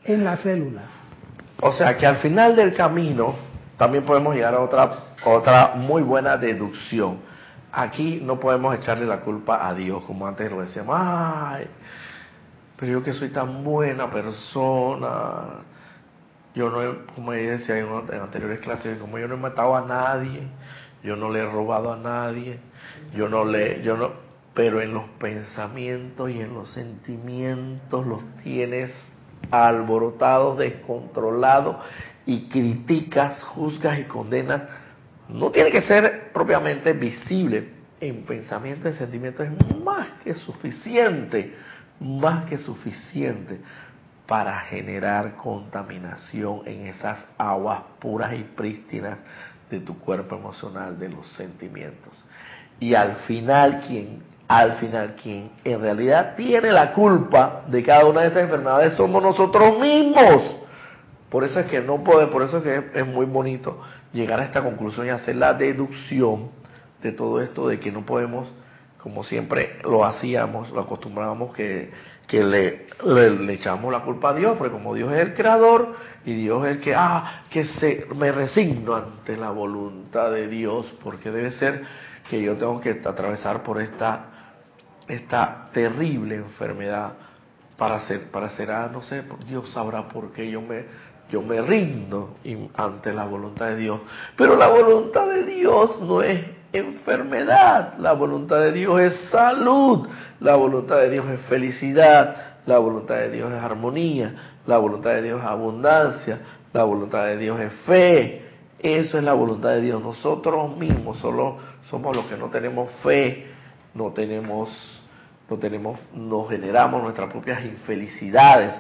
en las células. O sea que al final del camino también podemos llegar a otra, otra muy buena deducción. Aquí no podemos echarle la culpa a Dios, como antes lo decíamos, ay, pero yo que soy tan buena persona, yo no he, como decía en, en anteriores clases, como yo no he matado a nadie, yo no le he robado a nadie, yo no le, yo no, pero en los pensamientos y en los sentimientos los tienes alborotados, descontrolados y criticas, juzgas y condenas. No tiene que ser propiamente visible. En pensamiento y sentimiento es más que suficiente, más que suficiente para generar contaminación en esas aguas puras y prístinas de tu cuerpo emocional, de los sentimientos. Y al final, quien al final quien en realidad tiene la culpa de cada una de esas enfermedades somos nosotros mismos. Por eso es que no puede, por eso es que es muy bonito llegar a esta conclusión y hacer la deducción de todo esto de que no podemos, como siempre lo hacíamos, lo acostumbrábamos que, que le, le, echamos la culpa a Dios, porque como Dios es el creador y Dios es el que, ah, que se, me resigno ante la voluntad de Dios, porque debe ser que yo tengo que atravesar por esta esta terrible enfermedad para ser, para ser, ah, no sé, Dios sabrá por qué yo me, yo me rindo ante la voluntad de Dios. Pero la voluntad de Dios no es enfermedad, la voluntad de Dios es salud, la voluntad de Dios es felicidad, la voluntad de Dios es armonía, la voluntad de Dios es abundancia, la voluntad de Dios es fe. Eso es la voluntad de Dios. Nosotros mismos solo somos los que no tenemos fe, no tenemos no tenemos, nos generamos nuestras propias infelicidades.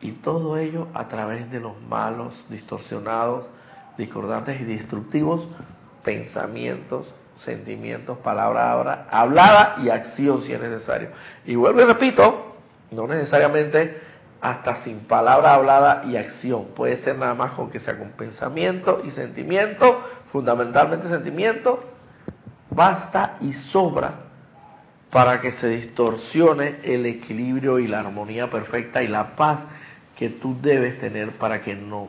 Y todo ello a través de los malos, distorsionados, discordantes y destructivos pensamientos, sentimientos, palabra hablada y acción si es necesario. Y vuelvo y repito, no necesariamente hasta sin palabra hablada y acción, puede ser nada más con que sea con pensamiento y sentimiento, fundamentalmente sentimiento, basta y sobra para que se distorsione el equilibrio y la armonía perfecta y la paz que tú debes tener para que no,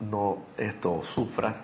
no esto, sufras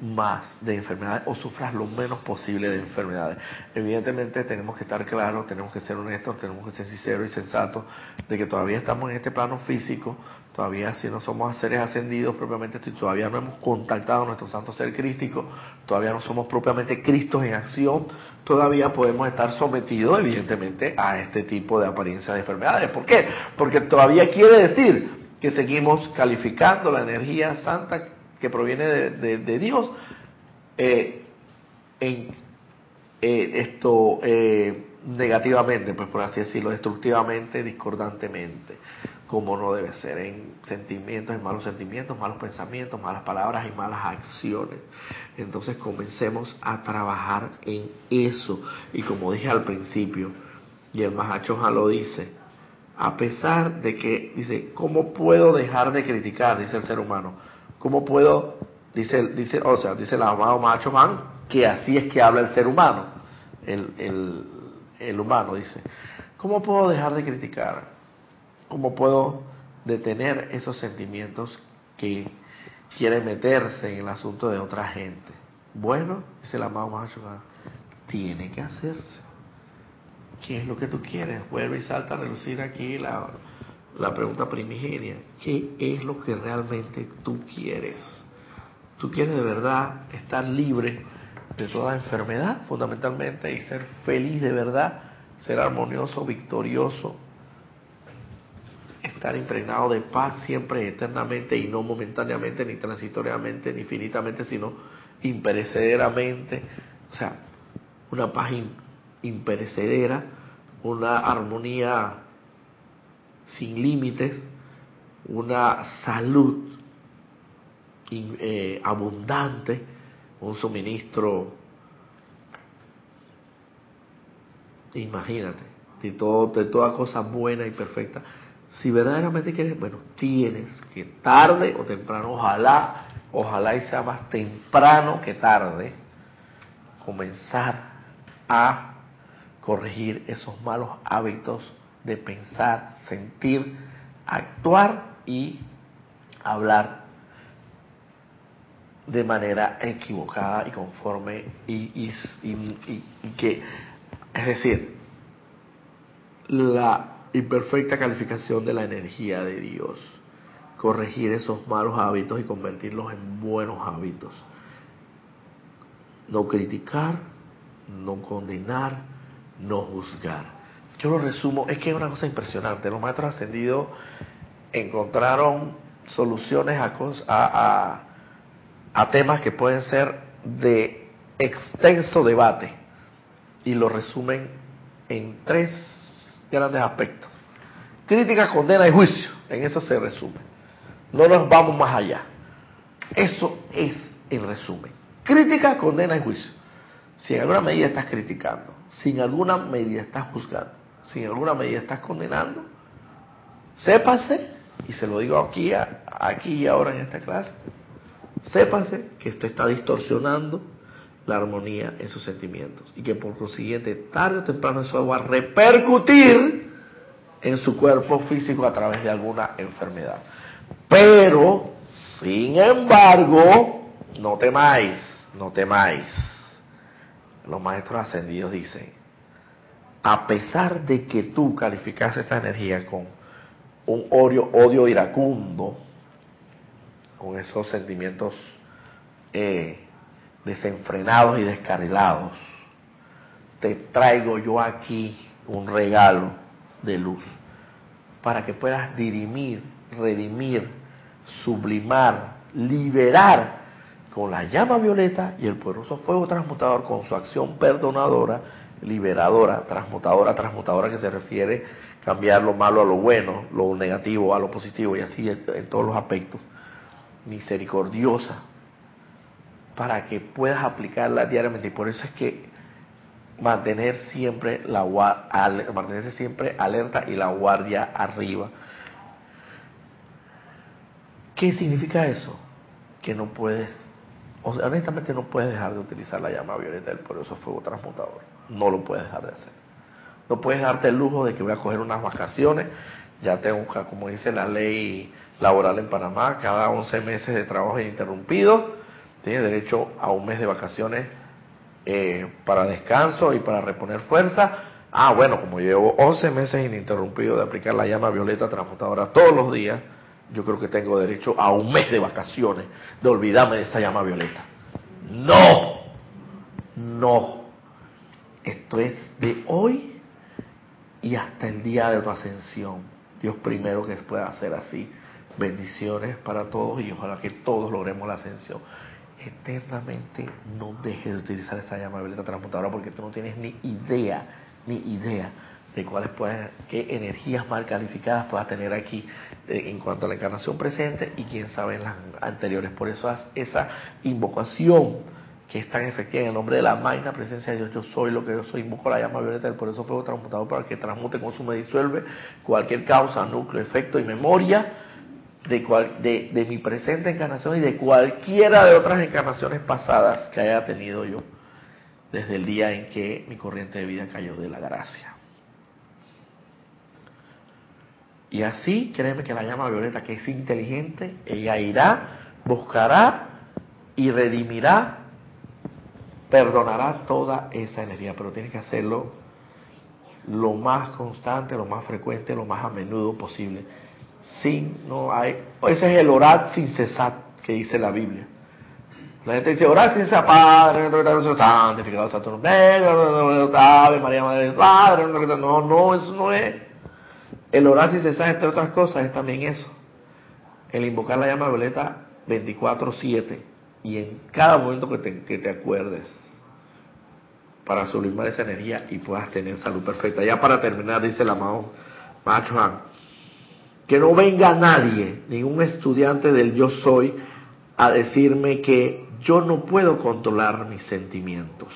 más de enfermedades o sufras lo menos posible de enfermedades. Evidentemente tenemos que estar claros, tenemos que ser honestos, tenemos que ser sinceros y sensatos de que todavía estamos en este plano físico, todavía si no somos seres ascendidos propiamente, todavía no hemos contactado a nuestro santo ser crístico, todavía no somos propiamente Cristos en acción, todavía podemos estar sometidos evidentemente a este tipo de apariencia de enfermedades. ¿Por qué? Porque todavía quiere decir que seguimos calificando la energía santa que proviene de, Dios eh, en eh, esto eh, negativamente, pues por así decirlo, destructivamente, discordantemente como no debe ser, en sentimientos, en malos sentimientos, malos pensamientos, malas palabras y malas acciones. Entonces comencemos a trabajar en eso. Y como dije al principio, y el Mahachoja lo dice, a pesar de que, dice, ¿cómo puedo dejar de criticar? Dice el ser humano. ¿Cómo puedo, dice, dice o sea, dice el amado Mahachohan, que así es que habla el ser humano, el, el, el humano, dice, ¿cómo puedo dejar de criticar? ¿Cómo puedo detener esos sentimientos que quieren meterse en el asunto de otra gente? Bueno, dice la mamá tiene que hacerse. ¿Qué es lo que tú quieres? Vuelve y salta a relucir aquí la, la pregunta primigenia. ¿Qué es lo que realmente tú quieres? ¿Tú quieres de verdad estar libre de toda enfermedad, fundamentalmente, y ser feliz de verdad, ser armonioso, victorioso, estar impregnado de paz siempre, eternamente, y no momentáneamente, ni transitoriamente, ni finitamente, sino imperecederamente. O sea, una paz imperecedera, una armonía sin límites, una salud eh, abundante, un suministro imagínate, de, todo, de toda cosa buena y perfecta, si verdaderamente quieres, bueno, tienes que tarde o temprano, ojalá, ojalá y sea más temprano que tarde, comenzar a corregir esos malos hábitos de pensar, sentir, actuar y hablar de manera equivocada y conforme y, que, es decir, la imperfecta calificación de la energía de Dios, corregir esos malos hábitos y convertirlos en buenos hábitos. No criticar, no condenar, no juzgar. Yo lo resumo, es que es una cosa impresionante. Los maestros ascendidos encontraron soluciones a, a, temas que pueden ser de extenso debate y lo resumen en tres grandes aspectos. Crítica, condena y juicio. En eso se resume. No nos vamos más allá. Eso es el resumen. Crítica, condena y juicio. Si en alguna medida estás criticando, si en alguna medida estás juzgando, si en alguna medida estás condenando, sépase, y se lo digo aquí, aquí y ahora en esta clase, sépase que esto está distorsionando la armonía en sus sentimientos y que por consiguiente tarde o temprano eso va a repercutir en su cuerpo físico a través de alguna enfermedad. Pero, sin embargo, no temáis, no temáis. Los maestros ascendidos dicen, a pesar de que tú calificas esta energía con un odio, odio iracundo, con esos sentimientos eh, desenfrenados y descarrilados, te traigo yo aquí un regalo de luz para que puedas dirimir, redimir, sublimar, liberar con la llama violeta y el poderoso fuego transmutador con su acción perdonadora, liberadora, transmutadora, transmutadora que se refiere cambiar lo malo a lo bueno, lo negativo a lo positivo y así en todos los aspectos misericordiosa para que puedas aplicarla diariamente y por eso es que mantener siempre la mantenerse siempre alerta y la guardia arriba. ¿Qué significa eso? Que no puedes, honestamente no puedes dejar de utilizar la llama violeta del poderoso fuego transmutador. No lo puedes dejar de hacer. No puedes darte el lujo de que voy a coger unas vacaciones. Ya tengo, como dice la ley laboral en Panamá, cada 11 meses de trabajo ininterrumpido, tiene derecho a un mes de vacaciones eh, para descanso y para reponer fuerza. Ah, bueno, como llevo 11 meses ininterrumpido de aplicar la llama violeta transmutadora todos los días, yo creo que tengo derecho a un mes de vacaciones, de olvidarme de esa llama violeta. No, no. Esto es de hoy y hasta el día de tu ascensión. Dios primero que pueda hacer así bendiciones para todos y ojalá que todos logremos la ascensión. Eternamente no dejes de utilizar esa llama violeta transmutadora porque tú no tienes ni idea, ni idea de cuáles pueden, qué energías mal calificadas puedas tener aquí eh, en cuanto a la encarnación presente y quién sabe en las anteriores. Por eso haz esa invocación que es tan efectiva en el nombre de la magna presencia de Dios. Yo soy lo que yo soy, invoco la llama violeta del eso fuego transmutador para que transmute, consume, disuelve cualquier causa, núcleo, efecto y memoria de, de, mi presente encarnación y de cualquiera de otras encarnaciones pasadas que haya tenido yo desde el día en que mi corriente de vida cayó de la gracia. Y así, créeme que la llama violeta, que es inteligente, ella irá, buscará y redimirá, perdonará toda esa energía, pero tiene que hacerlo lo más constante, lo más frecuente, lo más a menudo posible sin, no hay, ese es el orar sin cesar que dice la Biblia. La gente dice, orar sin cesar, Padre, santificado Ave María, Madre Padre, no, no, eso no es. El orar sin cesar, entre otras cosas, es también eso. El invocar la llama violeta 24-7 y en cada momento que te, que te acuerdes para sublimar esa energía y puedas tener salud perfecta. Ya para terminar, dice el amado Macho que no venga nadie, ningún estudiante del yo soy, a decirme que yo no puedo controlar mis sentimientos.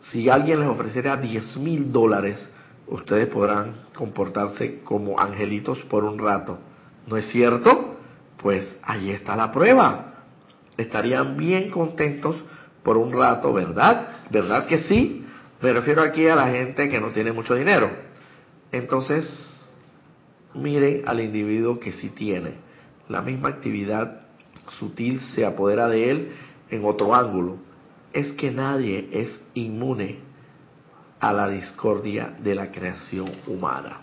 Si alguien les ofreciera 10 mil dólares, ustedes podrán comportarse como angelitos por un rato. ¿No es cierto? Pues ahí está la prueba. Estarían bien contentos por un rato, ¿verdad? ¿Verdad que sí? Me refiero aquí a la gente que no tiene mucho dinero. Entonces, miren al individuo que sí tiene. La misma actividad sutil se apodera de él en otro ángulo. Es que nadie es inmune a la discordia de la creación humana.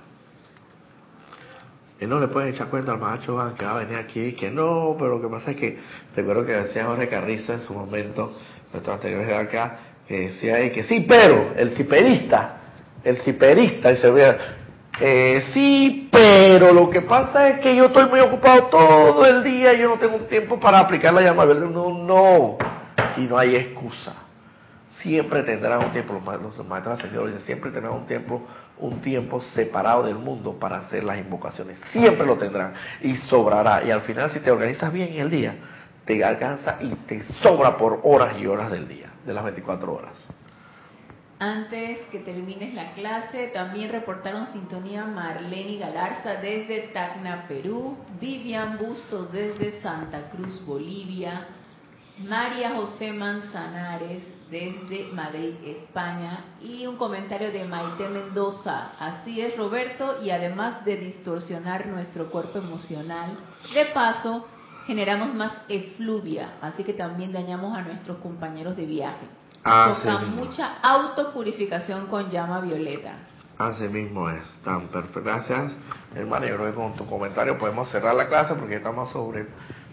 Y no le pueden echar cuenta al macho que va a venir aquí, que no, pero lo que pasa es que, recuerdo que decía Jorge Carrizo en su momento, nuestro anterior acá, que decía ahí que sí, pero el ciperista, el ciperista, y se ve, eh, sí, pero lo que pasa es que yo estoy muy ocupado todo el día y yo no tengo tiempo para aplicar la llama verde. No, no, y no hay excusa siempre tendrán un tiempo, los maestros ascendidos siempre tendrán un tiempo, un tiempo separado del mundo para hacer las invocaciones. Siempre lo tendrán y sobrará. Y al final, si te organizas bien el día, te alcanza y te sobra por horas y horas del día, de las 24 horas. Antes que termines la clase, también reportaron sintonía Marlene Galarza desde Tacna, Perú, Vivian Bustos desde Santa Cruz, Bolivia, María José Manzanares desde Madrid, España, y un comentario de Maite Mendoza. Así es, Roberto, y además de distorsionar nuestro cuerpo emocional, de paso generamos más efluvia, así que también dañamos a nuestros compañeros de viaje. Toca mucha autopurificación con llama violeta. Así mismo es, tan perfecto. Gracias, hermano. Yo creo que con tu comentario podemos cerrar la clase porque estamos sobre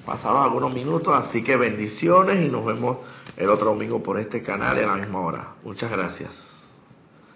pasados algunos minutos, así que bendiciones y nos vemos el otro domingo por este canal en la misma hora. Muchas gracias.